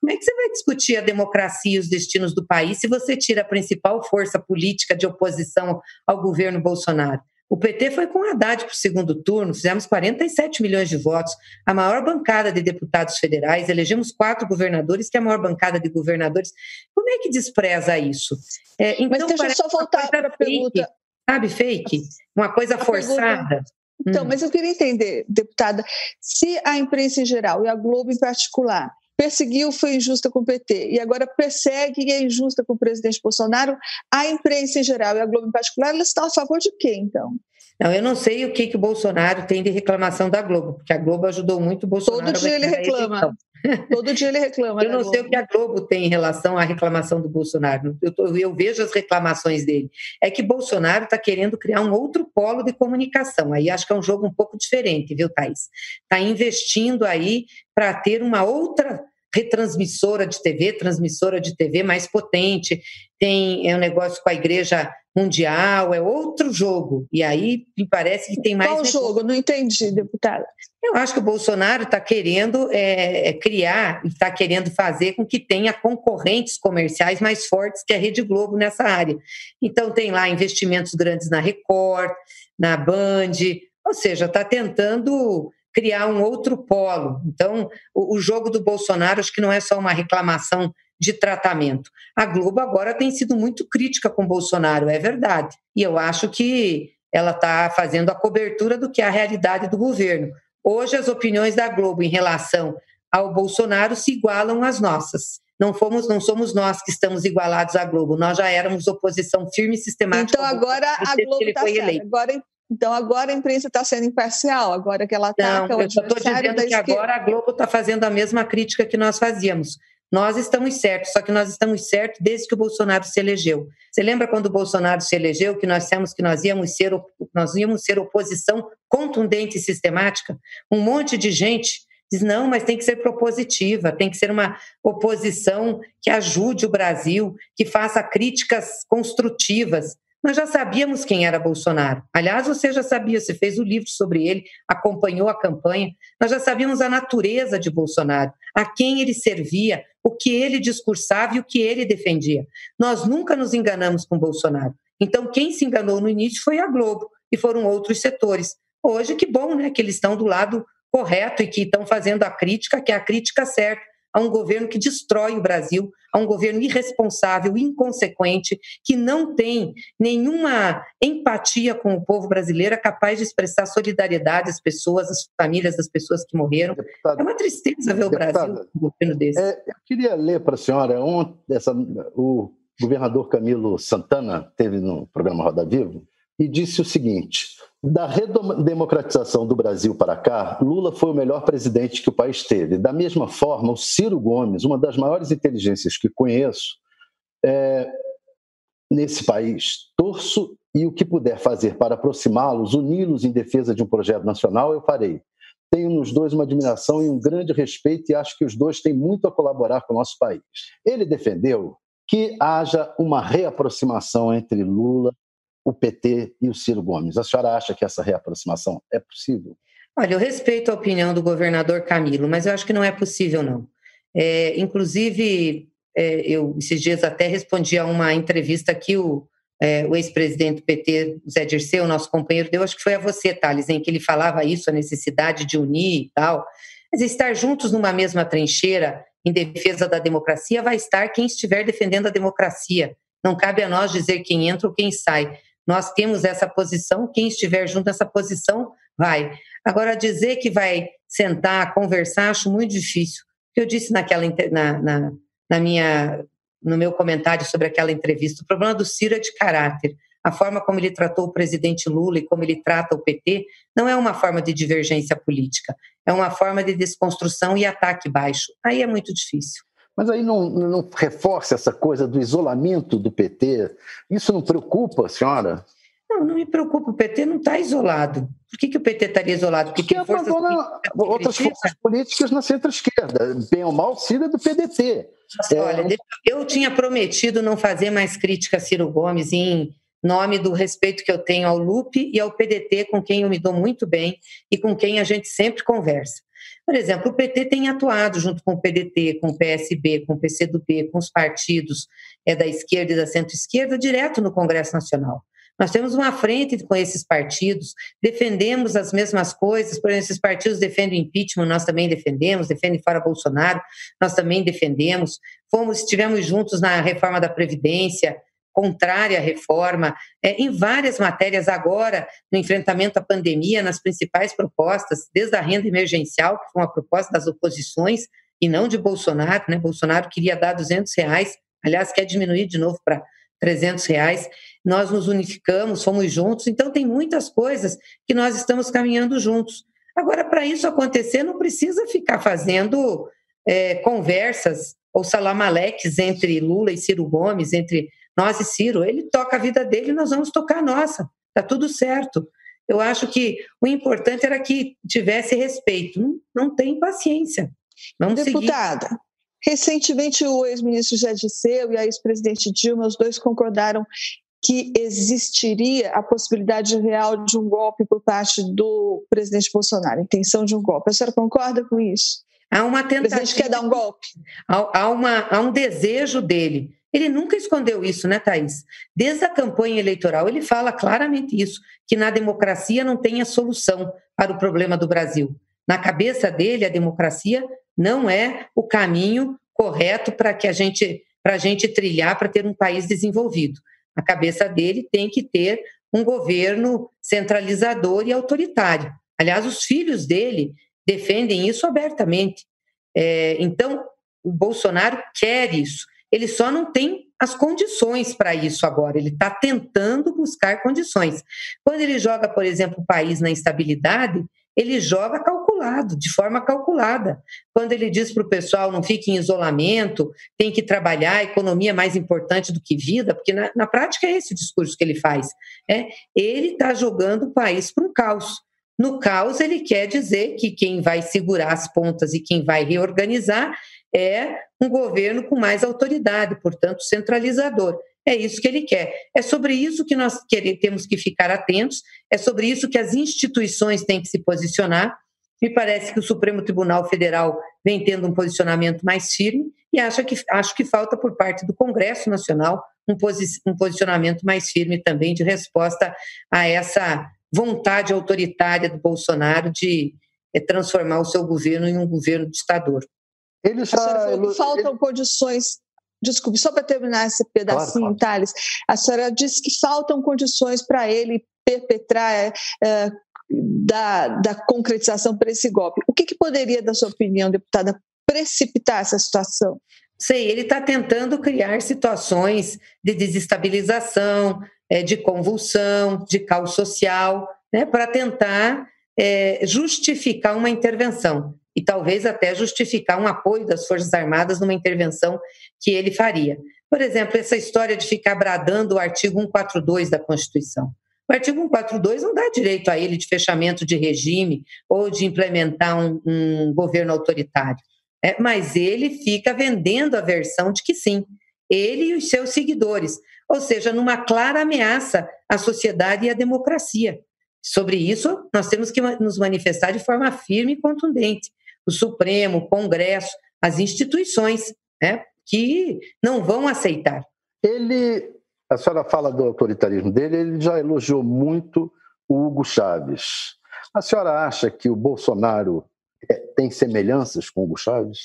Como é que você vai discutir a democracia e os destinos do país se você tira a principal força política de oposição ao governo Bolsonaro? O PT foi com Haddad para o segundo turno, fizemos 47 milhões de votos, a maior bancada de deputados federais, elegemos quatro governadores, que é a maior bancada de governadores. Como é que despreza isso? É, então, Mas deixa eu só voltar para a pergunta. Sabe, fake? Uma coisa forçada. Pergunta... Então, hum. mas eu queria entender, deputada, se a imprensa em geral e a Globo em particular perseguiu, foi injusta com o PT, e agora persegue e é injusta com o presidente Bolsonaro, a imprensa em geral e a Globo em particular, elas estão a favor de quê, então? Não, eu não sei o que, que o Bolsonaro tem de reclamação da Globo, porque a Globo ajudou muito o Bolsonaro. Todo dia ele reclama. Todo dia ele reclama. Eu não sei o que a Globo tem em relação à reclamação do Bolsonaro. Eu, tô, eu vejo as reclamações dele. É que Bolsonaro está querendo criar um outro polo de comunicação. Aí acho que é um jogo um pouco diferente, viu, Thais? Está investindo aí para ter uma outra retransmissora de TV, transmissora de TV mais potente, tem é um negócio com a igreja mundial, é outro jogo. E aí me parece que tem mais. Qual jogo? Não entendi, deputada. Eu acho que o Bolsonaro está querendo é, é criar, está querendo fazer com que tenha concorrentes comerciais mais fortes que a Rede Globo nessa área. Então tem lá investimentos grandes na Record, na Band, ou seja, está tentando criar um outro polo. Então, o, o jogo do Bolsonaro acho que não é só uma reclamação de tratamento. A Globo agora tem sido muito crítica com Bolsonaro, é verdade. E eu acho que ela está fazendo a cobertura do que é a realidade do governo. Hoje, as opiniões da Globo em relação ao Bolsonaro se igualam às nossas. Não fomos, não somos nós que estamos igualados à Globo. Nós já éramos oposição firme e sistemática. Então agora a Globo está agora então agora a imprensa está sendo imparcial, agora que ela ataca não, o eu estou dizendo que agora a Globo está fazendo a mesma crítica que nós fazíamos. Nós estamos certos, só que nós estamos certos desde que o Bolsonaro se elegeu. Você lembra quando o Bolsonaro se elegeu que nós dissemos que nós íamos ser nós íamos ser oposição contundente e sistemática? Um monte de gente diz não, mas tem que ser propositiva, tem que ser uma oposição que ajude o Brasil, que faça críticas construtivas. Nós já sabíamos quem era Bolsonaro. Aliás, você já sabia, você fez o livro sobre ele, acompanhou a campanha. Nós já sabíamos a natureza de Bolsonaro, a quem ele servia, o que ele discursava e o que ele defendia. Nós nunca nos enganamos com Bolsonaro. Então, quem se enganou no início foi a Globo e foram outros setores. Hoje, que bom, né, que eles estão do lado correto e que estão fazendo a crítica, que é a crítica certa a um governo que destrói o Brasil, a um governo irresponsável, inconsequente, que não tem nenhuma empatia com o povo brasileiro, é capaz de expressar solidariedade às pessoas, às famílias das pessoas que morreram. Deputado, é uma tristeza ver o Brasil com um governo desse. É, eu queria ler para a senhora, um, essa, o governador Camilo Santana teve no programa Roda Vivo e disse o seguinte: da redemocratização do Brasil para cá, Lula foi o melhor presidente que o país teve. Da mesma forma, o Ciro Gomes, uma das maiores inteligências que conheço é, nesse país, torço e o que puder fazer para aproximá-los, uni-los em defesa de um projeto nacional, eu farei. Tenho nos dois uma admiração e um grande respeito e acho que os dois têm muito a colaborar com o nosso país. Ele defendeu que haja uma reaproximação entre Lula o PT e o Ciro Gomes. A senhora acha que essa reaproximação é possível? Olha, eu respeito a opinião do governador Camilo, mas eu acho que não é possível, não. É, inclusive, é, eu esses dias até respondi a uma entrevista que o, é, o ex-presidente do PT, Zé Dirceu, nosso companheiro, deu, acho que foi a você, Thales, em que ele falava isso, a necessidade de unir e tal. Mas estar juntos numa mesma trincheira em defesa da democracia vai estar quem estiver defendendo a democracia. Não cabe a nós dizer quem entra ou quem sai. Nós temos essa posição, quem estiver junto nessa posição vai. Agora, dizer que vai sentar, conversar, acho muito difícil. Eu disse naquela, na, na, na minha, no meu comentário sobre aquela entrevista, o problema do Ciro é de caráter. A forma como ele tratou o presidente Lula e como ele trata o PT não é uma forma de divergência política, é uma forma de desconstrução e ataque baixo. Aí é muito difícil. Mas aí não, não reforça essa coisa do isolamento do PT? Isso não preocupa senhora? Não, não me preocupa. O PT não está isolado. Por que, que o PT estaria isolado? Porque, Porque forças outras forças políticas na centro-esquerda. Bem ou mal, Ciro é do PDT. Nossa, é... Olha, eu tinha prometido não fazer mais crítica a Ciro Gomes em nome do respeito que eu tenho ao Lupe e ao PDT, com quem eu me dou muito bem e com quem a gente sempre conversa. Por exemplo, o PT tem atuado junto com o PDT, com o PSB, com o PCdoB, com os partidos é, da esquerda e da centro-esquerda, direto no Congresso Nacional. Nós temos uma frente com esses partidos, defendemos as mesmas coisas, por exemplo, esses partidos defendem o impeachment, nós também defendemos, defendem fora Bolsonaro, nós também defendemos. Fomos, estivemos juntos na reforma da Previdência, contrária à reforma, é, em várias matérias agora, no enfrentamento à pandemia, nas principais propostas, desde a renda emergencial, que foi uma proposta das oposições, e não de Bolsonaro, né? Bolsonaro queria dar 200 reais, aliás, quer diminuir de novo para 300 reais. Nós nos unificamos, fomos juntos, então tem muitas coisas que nós estamos caminhando juntos. Agora, para isso acontecer, não precisa ficar fazendo é, conversas ou salamaleques entre Lula e Ciro Gomes, entre nós e Ciro, ele toca a vida dele, nós vamos tocar a nossa. Tá tudo certo. Eu acho que o importante era que tivesse respeito. Não, não tem paciência. Vamos Deputada, seguir. recentemente o ex-ministro José Disseu e a ex-presidente Dilma, os dois concordaram que existiria a possibilidade real de um golpe por parte do presidente Bolsonaro, intenção de um golpe. A senhora concorda com isso? Há uma tentativa. O presidente quer dar um golpe. Há, há, uma, há um desejo dele ele nunca escondeu isso, né, Thaís? Desde a campanha eleitoral, ele fala claramente isso, que na democracia não tem a solução para o problema do Brasil. Na cabeça dele, a democracia não é o caminho correto para que a gente para a gente trilhar para ter um país desenvolvido. Na cabeça dele tem que ter um governo centralizador e autoritário. Aliás, os filhos dele defendem isso abertamente. É, então, o Bolsonaro quer isso. Ele só não tem as condições para isso agora. Ele está tentando buscar condições. Quando ele joga, por exemplo, o país na instabilidade, ele joga calculado, de forma calculada. Quando ele diz para o pessoal não fique em isolamento, tem que trabalhar, a economia é mais importante do que vida, porque na, na prática é esse o discurso que ele faz. É, ele está jogando o país para um caos. No caos, ele quer dizer que quem vai segurar as pontas e quem vai reorganizar é um governo com mais autoridade, portanto, centralizador. É isso que ele quer. É sobre isso que nós temos que ficar atentos, é sobre isso que as instituições têm que se posicionar. Me parece que o Supremo Tribunal Federal vem tendo um posicionamento mais firme e acho que, acho que falta por parte do Congresso Nacional um, posi um posicionamento mais firme também de resposta a essa vontade autoritária do Bolsonaro de é, transformar o seu governo em um governo ditador. Ele já... A senhora falou que faltam ele... condições Desculpe, só para terminar esse pedacinho, claro, claro. Thales, a senhora disse que faltam condições para ele perpetrar é, é, da, da concretização para esse golpe. O que, que poderia, da sua opinião, deputada, precipitar essa situação? Sei, ele está tentando criar situações de desestabilização, é, de convulsão, de caos social, né, para tentar é, justificar uma intervenção e talvez até justificar um apoio das Forças Armadas numa intervenção que ele faria. Por exemplo, essa história de ficar bradando o artigo 142 da Constituição. O artigo 142 não dá direito a ele de fechamento de regime ou de implementar um, um governo autoritário. É, mas ele fica vendendo a versão de que sim, ele e os seus seguidores, ou seja, numa clara ameaça à sociedade e à democracia. Sobre isso, nós temos que nos manifestar de forma firme e contundente o Supremo, o Congresso, as instituições, né, que não vão aceitar. Ele, a senhora fala do autoritarismo dele, ele já elogiou muito o Hugo Chávez. A senhora acha que o Bolsonaro é, tem semelhanças com o Hugo Chávez?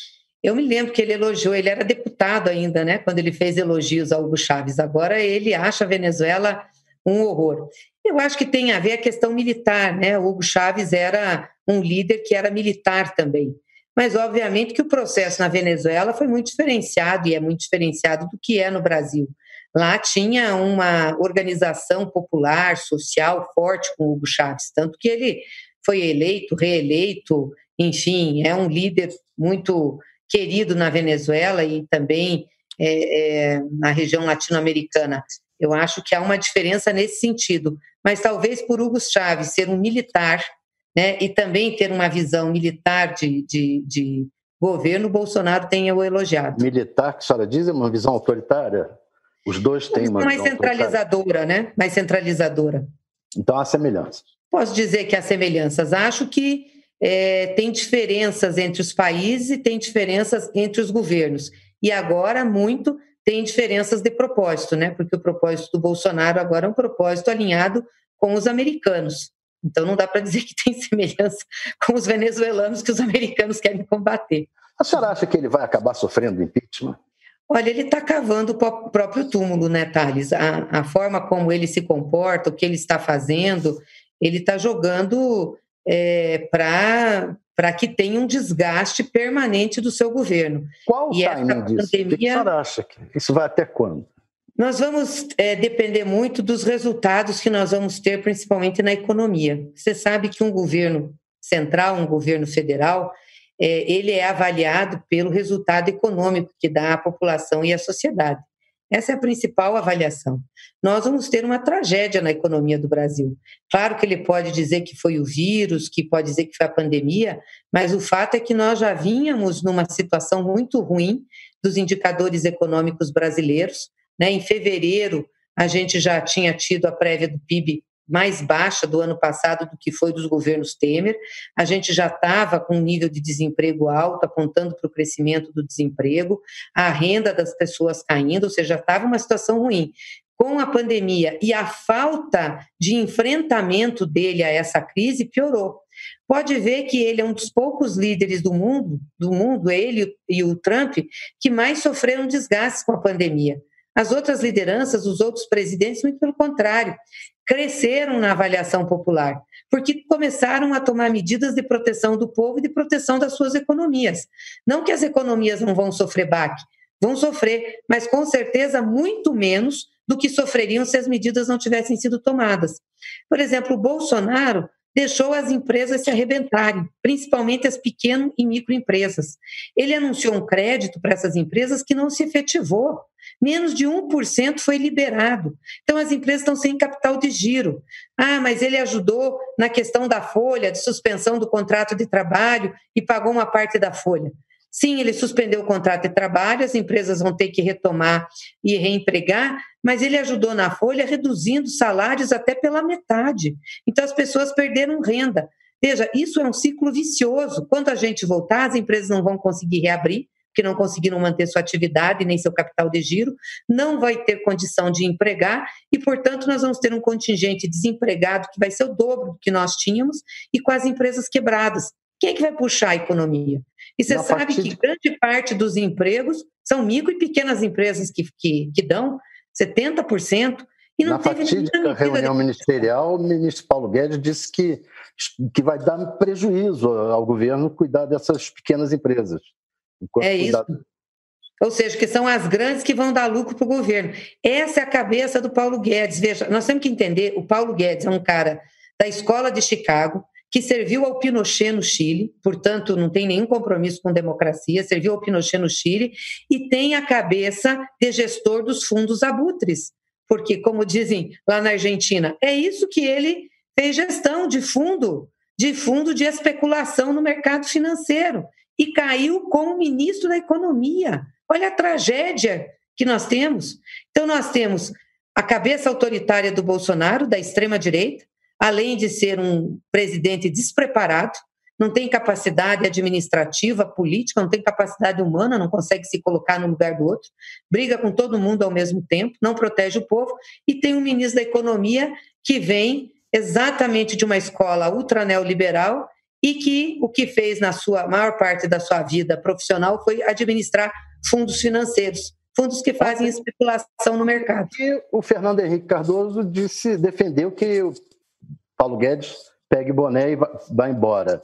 Eu me lembro que ele elogiou, ele era deputado ainda, né, quando ele fez elogios ao Hugo Chávez. Agora ele acha a Venezuela um horror. Eu acho que tem a ver a questão militar, né? O Hugo Chávez era um líder que era militar também. Mas, obviamente, que o processo na Venezuela foi muito diferenciado, e é muito diferenciado do que é no Brasil. Lá tinha uma organização popular, social forte com Hugo Chávez, tanto que ele foi eleito, reeleito, enfim, é um líder muito querido na Venezuela e também é, é, na região latino-americana. Eu acho que há uma diferença nesse sentido. Mas talvez por Hugo Chávez ser um militar né, e também ter uma visão militar de, de, de governo, Bolsonaro tenha o elogiado. Militar, que a senhora diz, é uma visão autoritária? Os dois têm uma, mais centralizadora, né? Mais centralizadora. Então há semelhanças. Posso dizer que há semelhanças. Acho que é, tem diferenças entre os países e tem diferenças entre os governos. E agora, muito, tem diferenças de propósito, né? Porque o propósito do Bolsonaro agora é um propósito alinhado com os americanos. Então não dá para dizer que tem semelhança com os venezuelanos que os americanos querem combater. A senhora acha que ele vai acabar sofrendo impeachment? Olha, ele está cavando o próprio túmulo, né, Thales? A, a, forma como ele se comporta, o que ele está fazendo, ele está jogando é, para para que tenha um desgaste permanente do seu governo. Qual o e timing disso? Pandemia, o que a senhora acha que isso vai até quando? Nós vamos é, depender muito dos resultados que nós vamos ter, principalmente na economia. Você sabe que um governo central, um governo federal, é, ele é avaliado pelo resultado econômico que dá à população e à sociedade. Essa é a principal avaliação. Nós vamos ter uma tragédia na economia do Brasil. Claro que ele pode dizer que foi o vírus, que pode dizer que foi a pandemia, mas o fato é que nós já vínhamos numa situação muito ruim dos indicadores econômicos brasileiros. Né? Em fevereiro, a gente já tinha tido a prévia do PIB mais baixa do ano passado do que foi dos governos Temer. A gente já estava com um nível de desemprego alto, apontando para o crescimento do desemprego, a renda das pessoas caindo, ou seja, estava uma situação ruim. Com a pandemia e a falta de enfrentamento dele a essa crise, piorou. Pode ver que ele é um dos poucos líderes do mundo, do mundo, ele e o Trump, que mais sofreram desgastes com a pandemia. As outras lideranças, os outros presidentes, muito pelo contrário, cresceram na avaliação popular, porque começaram a tomar medidas de proteção do povo e de proteção das suas economias. Não que as economias não vão sofrer baque, vão sofrer, mas com certeza muito menos do que sofreriam se as medidas não tivessem sido tomadas. Por exemplo, o Bolsonaro deixou as empresas se arrebentarem, principalmente as pequenas e microempresas. Ele anunciou um crédito para essas empresas que não se efetivou. Menos de 1% foi liberado. Então, as empresas estão sem capital de giro. Ah, mas ele ajudou na questão da folha, de suspensão do contrato de trabalho e pagou uma parte da folha. Sim, ele suspendeu o contrato de trabalho, as empresas vão ter que retomar e reempregar, mas ele ajudou na folha reduzindo salários até pela metade. Então as pessoas perderam renda. Veja, isso é um ciclo vicioso. Quando a gente voltar, as empresas não vão conseguir reabrir, porque não conseguiram manter sua atividade nem seu capital de giro, não vai ter condição de empregar e, portanto, nós vamos ter um contingente desempregado que vai ser o dobro do que nós tínhamos e com as empresas quebradas. Quem é que vai puxar a economia? E você sabe que de... grande parte dos empregos são micro e pequenas empresas que, que, que dão 70%. E não Na fatídica reunião de... ministerial, o ministro Paulo Guedes disse que, que vai dar prejuízo ao governo cuidar dessas pequenas empresas. É isso. Ou seja, que são as grandes que vão dar lucro para o governo. Essa é a cabeça do Paulo Guedes. Veja, nós temos que entender: o Paulo Guedes é um cara da escola de Chicago, que serviu ao Pinochet no Chile, portanto, não tem nenhum compromisso com democracia, serviu ao Pinochet no Chile, e tem a cabeça de gestor dos fundos abutres, porque, como dizem lá na Argentina, é isso que ele fez gestão de fundo, de fundo de especulação no mercado financeiro, e caiu como ministro da Economia. Olha a tragédia que nós temos. Então, nós temos a cabeça autoritária do Bolsonaro, da extrema-direita, além de ser um presidente despreparado, não tem capacidade administrativa, política, não tem capacidade humana, não consegue se colocar no lugar do outro, briga com todo mundo ao mesmo tempo, não protege o povo, e tem um ministro da Economia que vem exatamente de uma escola ultra neoliberal e que o que fez na sua maior parte da sua vida profissional foi administrar fundos financeiros, fundos que fazem especulação no mercado. E o Fernando Henrique Cardoso disse, defendeu que Paulo Guedes pegue o boné e vá embora.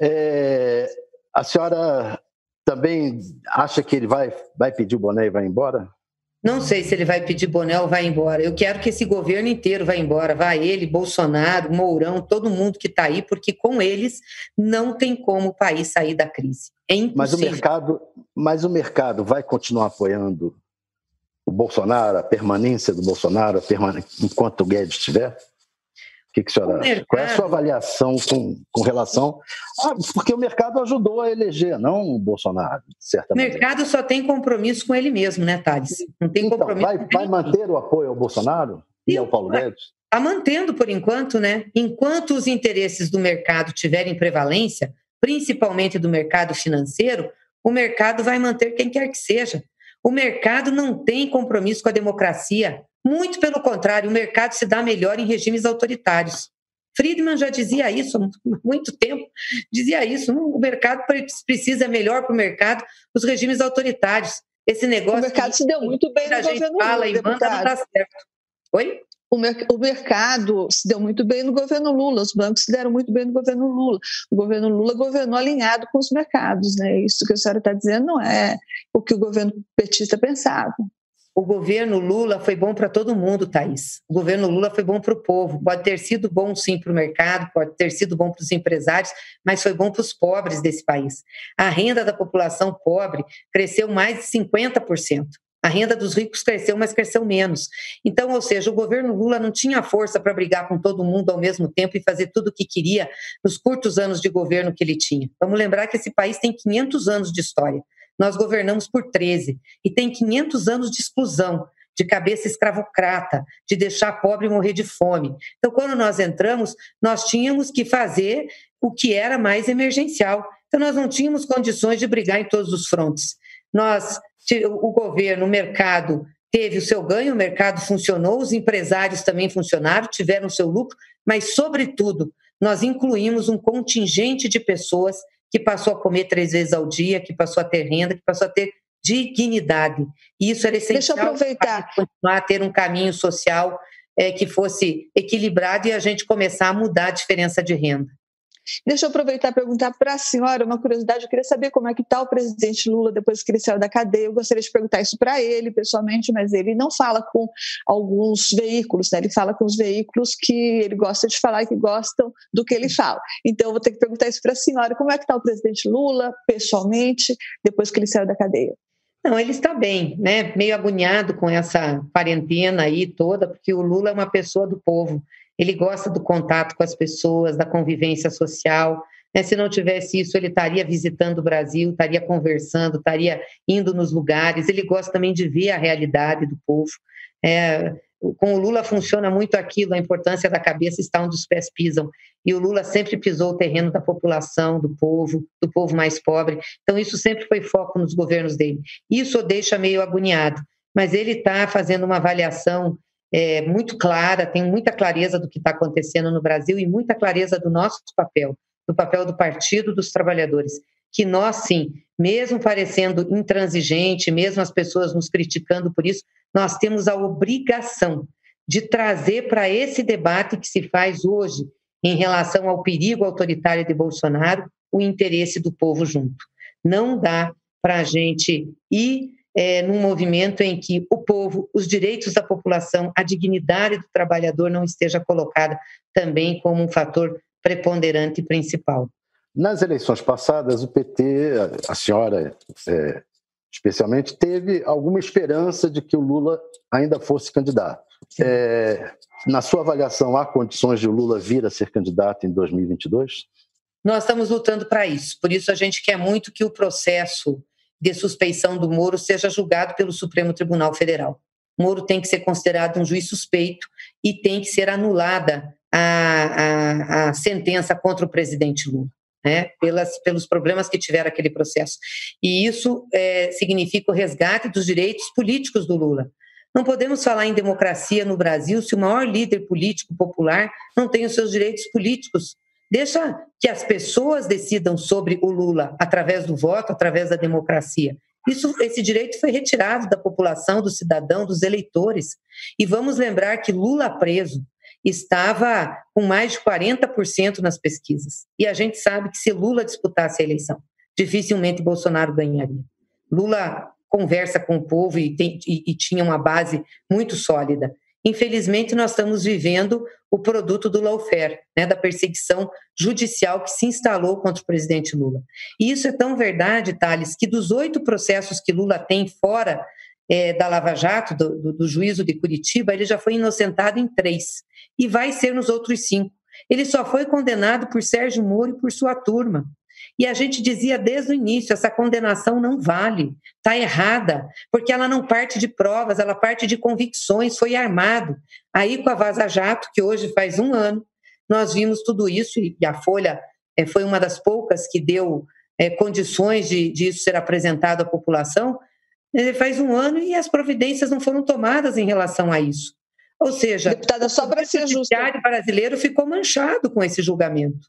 É, a senhora também acha que ele vai, vai pedir o boné e vai embora? Não sei se ele vai pedir boné ou vai embora. Eu quero que esse governo inteiro vá embora. Vá ele, Bolsonaro, Mourão, todo mundo que está aí, porque com eles não tem como o país sair da crise. É impossível. Mas o mercado, mas o mercado vai continuar apoiando o Bolsonaro, a permanência do Bolsonaro, enquanto o Guedes estiver? Que, que a senhora? Qual é a sua avaliação com, com relação. A, porque o mercado ajudou a eleger, não o Bolsonaro, certo? O mercado só tem compromisso com ele mesmo, né, Thales? Não tem então, compromisso. Vai, vai manter o apoio ao Bolsonaro e, e ao Paulo Guedes? Está mantendo por enquanto, né? Enquanto os interesses do mercado tiverem prevalência, principalmente do mercado financeiro, o mercado vai manter quem quer que seja. O mercado não tem compromisso com a democracia. Muito pelo contrário, o mercado se dá melhor em regimes autoritários. Friedman já dizia isso há muito tempo, dizia isso, o mercado precisa melhor para o mercado os regimes autoritários. Esse negócio. O mercado se deu muito bem no a gente fala Lula, e manda não dá certo. Oi? O, mer o, mercado se deu muito bem no governo Lula, os bancos se deram muito bem no governo Lula. O governo Lula governou alinhado com os mercados, né? Isso que a senhora está dizendo não é o que o governo petista pensava o governo Lula foi bom para todo mundo, Thaís. O governo Lula foi bom para o povo. Pode ter sido bom, sim, para o mercado, pode ter sido bom para os empresários, mas foi bom para os pobres desse país. A renda da população pobre cresceu mais de 50%. A renda dos ricos cresceu, mas cresceu menos. Então, ou seja, o governo Lula não tinha força para brigar com todo mundo ao mesmo tempo e fazer tudo o que queria nos curtos anos de governo que ele tinha. Vamos lembrar que esse país tem 500 anos de história. Nós governamos por 13 e tem 500 anos de exclusão, de cabeça escravocrata, de deixar pobre morrer de fome. Então, quando nós entramos, nós tínhamos que fazer o que era mais emergencial. Então, nós não tínhamos condições de brigar em todos os frontes. Nós, o governo, o mercado teve o seu ganho, o mercado funcionou, os empresários também funcionaram, tiveram o seu lucro, mas, sobretudo, nós incluímos um contingente de pessoas que passou a comer três vezes ao dia, que passou a ter renda, que passou a ter dignidade. E isso era essencial Deixa eu aproveitar. para continuar a ter um caminho social é, que fosse equilibrado e a gente começar a mudar a diferença de renda. Deixa eu aproveitar e perguntar para a senhora uma curiosidade. Eu queria saber como é que está o presidente Lula depois que ele saiu da cadeia. Eu gostaria de perguntar isso para ele pessoalmente, mas ele não fala com alguns veículos, né? ele fala com os veículos que ele gosta de falar e que gostam do que ele fala. Então, eu vou ter que perguntar isso para a senhora. Como é que está o presidente Lula pessoalmente depois que ele saiu da cadeia? Não, ele está bem, né? Meio agoniado com essa quarentena aí toda, porque o Lula é uma pessoa do povo. Ele gosta do contato com as pessoas, da convivência social. Né? Se não tivesse isso, ele estaria visitando o Brasil, estaria conversando, estaria indo nos lugares. Ele gosta também de ver a realidade do povo. É, com o Lula funciona muito aquilo, a importância da cabeça está onde os pés pisam. E o Lula sempre pisou o terreno da população, do povo, do povo mais pobre. Então, isso sempre foi foco nos governos dele. Isso o deixa meio agoniado, mas ele está fazendo uma avaliação é, muito clara, tem muita clareza do que está acontecendo no Brasil e muita clareza do nosso papel, do papel do Partido dos Trabalhadores. Que nós, sim, mesmo parecendo intransigente, mesmo as pessoas nos criticando por isso, nós temos a obrigação de trazer para esse debate que se faz hoje em relação ao perigo autoritário de Bolsonaro o interesse do povo junto. Não dá para a gente ir é, num movimento em que o povo, os direitos da população, a dignidade do trabalhador não esteja colocada também como um fator preponderante e principal. Nas eleições passadas, o PT, a senhora é, especialmente, teve alguma esperança de que o Lula ainda fosse candidato. É, na sua avaliação, há condições de o Lula vir a ser candidato em 2022? Nós estamos lutando para isso. Por isso, a gente quer muito que o processo de suspeição do Moro seja julgado pelo Supremo Tribunal Federal. Moro tem que ser considerado um juiz suspeito e tem que ser anulada a, a, a sentença contra o presidente Lula. Né, pelas, pelos problemas que tiveram aquele processo. E isso é, significa o resgate dos direitos políticos do Lula. Não podemos falar em democracia no Brasil se o maior líder político popular não tem os seus direitos políticos Deixa que as pessoas decidam sobre o Lula através do voto, através da democracia. Isso, esse direito foi retirado da população, do cidadão, dos eleitores. E vamos lembrar que Lula preso estava com mais de 40% nas pesquisas. E a gente sabe que se Lula disputasse a eleição, dificilmente Bolsonaro ganharia. Lula conversa com o povo e, tem, e, e tinha uma base muito sólida. Infelizmente, nós estamos vivendo o produto do lawfare, né, da perseguição judicial que se instalou contra o presidente Lula. E isso é tão verdade, Thales, que dos oito processos que Lula tem fora é, da Lava Jato, do, do, do juízo de Curitiba, ele já foi inocentado em três e vai ser nos outros cinco. Ele só foi condenado por Sérgio Moro e por sua turma. E a gente dizia desde o início: essa condenação não vale, está errada, porque ela não parte de provas, ela parte de convicções, foi armado. Aí, com a Vaza Jato, que hoje faz um ano, nós vimos tudo isso, e a Folha é, foi uma das poucas que deu é, condições de, de isso ser apresentado à população. É, faz um ano e as providências não foram tomadas em relação a isso. Ou seja, Deputada, só para ser justo. O brasileiro ficou manchado com esse julgamento.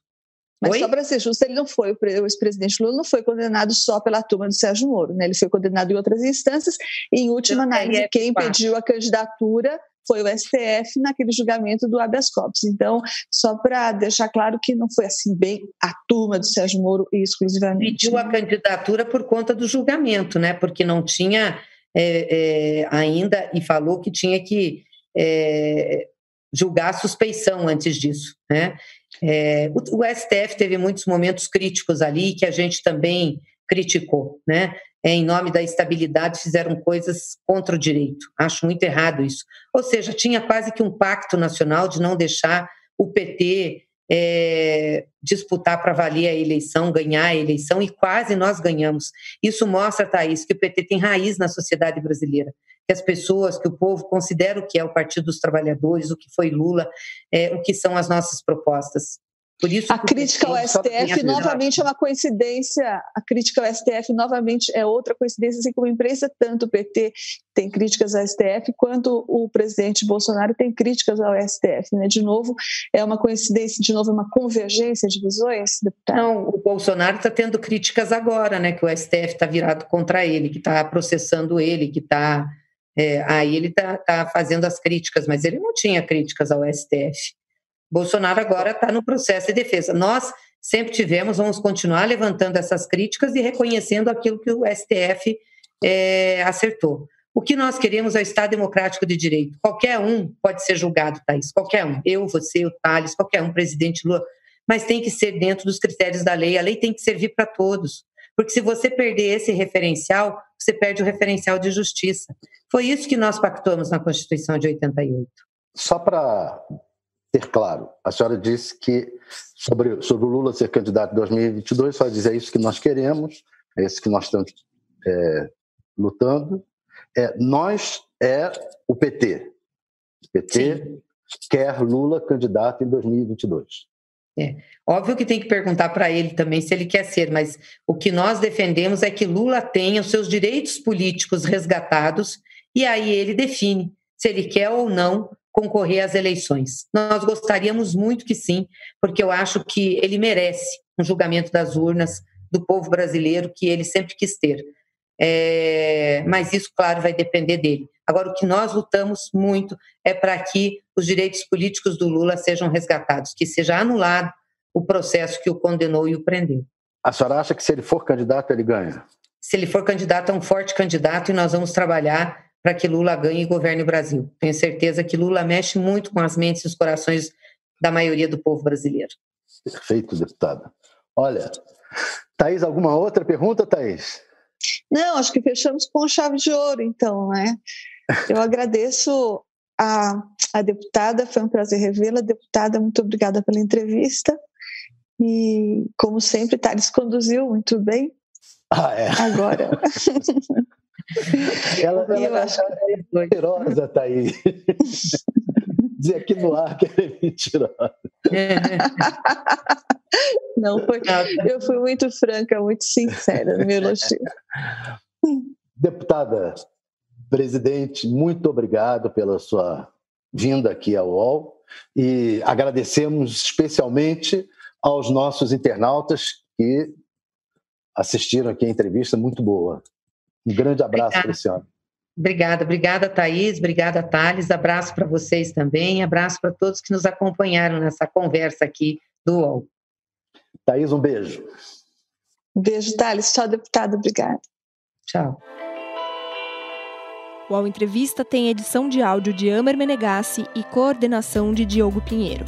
Mas Oi? só para ser justo, ele não foi, o ex-presidente Lula não foi condenado só pela turma do Sérgio Moro, né? Ele foi condenado em outras instâncias, e em última análise, quem impediu a candidatura foi o STF naquele julgamento do habeas corpus. Então, só para deixar claro que não foi assim bem a turma do Sérgio Moro exclusivamente. Pediu a candidatura por conta do julgamento, né? Porque não tinha é, é, ainda e falou que tinha que é, julgar a suspeição antes disso, né? É, o, o, STF teve muitos momentos críticos ali que a gente também criticou, né? É, em nome da estabilidade fizeram coisas contra o direito. Acho muito errado isso. Ou seja, tinha quase que um pacto nacional de não deixar o PT é, disputar para valer a eleição, ganhar a eleição, e quase nós ganhamos. Isso mostra, Thaís, que o PT tem raiz na sociedade brasileira que as pessoas, que o povo considera o que é o Partido dos Trabalhadores, o que foi Lula, é, o que são as nossas propostas. Por isso, a crítica ao STF novamente é uma coincidência. A crítica ao STF novamente é outra coincidência, assim como a imprensa, tanto o PT tem críticas ao STF, quanto o presidente Bolsonaro tem críticas ao STF. Né? De novo, é uma coincidência, de novo, é uma convergência de visões, deputado? Não, o Bolsonaro está tendo críticas agora, né? Que o STF está virado contra ele, que está processando ele, que está É, aí ele está tá fazendo as críticas, mas ele não tinha críticas ao STF. Bolsonaro agora está no processo de defesa. Nós sempre tivemos, vamos continuar levantando essas críticas e reconhecendo aquilo que o STF é, acertou. O que nós queremos é o Estado democrático de direito. Qualquer um pode ser julgado, Thaís. Qualquer um. Eu, você, o Thales, qualquer um, presidente Lula. Mas tem que ser dentro dos critérios da lei. A lei tem que servir para todos. Porque se você perder esse referencial, você perde o referencial de justiça. Foi isso que nós pactuamos na Constituição de 88. Só para ter claro, a senhora disse que sobre, sobre o Lula ser candidato em 2022, só dizer é isso que nós queremos, é isso que nós estamos é, lutando, é, nós é o PT. O PT Sim. quer Lula candidato em 2022. É. Óbvio que tem que perguntar para ele também se ele quer ser, mas o que nós defendemos é que Lula tenha os seus direitos políticos resgatados e aí ele define se ele quer ou não concorrer às eleições. Nós gostaríamos muito que sim, porque eu acho que ele merece um julgamento das urnas do povo brasileiro que ele sempre quis ter. É, mas isso, claro, vai depender dele. Agora, o que nós lutamos muito é para que os direitos políticos do Lula sejam resgatados, que seja anulado o processo que o condenou e o prendeu. A senhora acha que se ele for candidato, ele ganha? Se ele for candidato, é um forte candidato e nós vamos trabalhar para que Lula ganhe e governe o Brasil. Tenho certeza que Lula mexe muito com as mentes e os corações da maioria do povo brasileiro. Perfeito, deputada. Olha, Thaís, alguma outra pergunta, Thaís? Não, acho que fechamos com chave de ouro, então, né? Eu agradeço a, a deputada, foi um prazer revê-la. Deputada, muito obrigada pela entrevista. E, como sempre, Thales conduziu muito bem. Ah, é? Agora. ela, ela eu acho que é mentirosa, Thaís. Dizer aqui no ar que ela é mentirosa. Não, foi, eu fui muito franca, muito sincera no meu elogio. Deputada, presidente, muito obrigado pela sua vinda aqui ao UOL e agradecemos especialmente aos nossos internautas que assistiram aqui a entrevista muito boa. Um grande abraço para a senhora. Obrigada, obrigada, Thaís, obrigada, Thales. Abraço para vocês também, abraço para todos que nos acompanharam nessa conversa aqui do UOL. Thaís, um beijo. Um beijo, Thales. Tchau, deputado. Obrigada. Tchau. O UOL Entrevista tem edição de áudio de Amer Menegassi e coordenação de Diogo Pinheiro.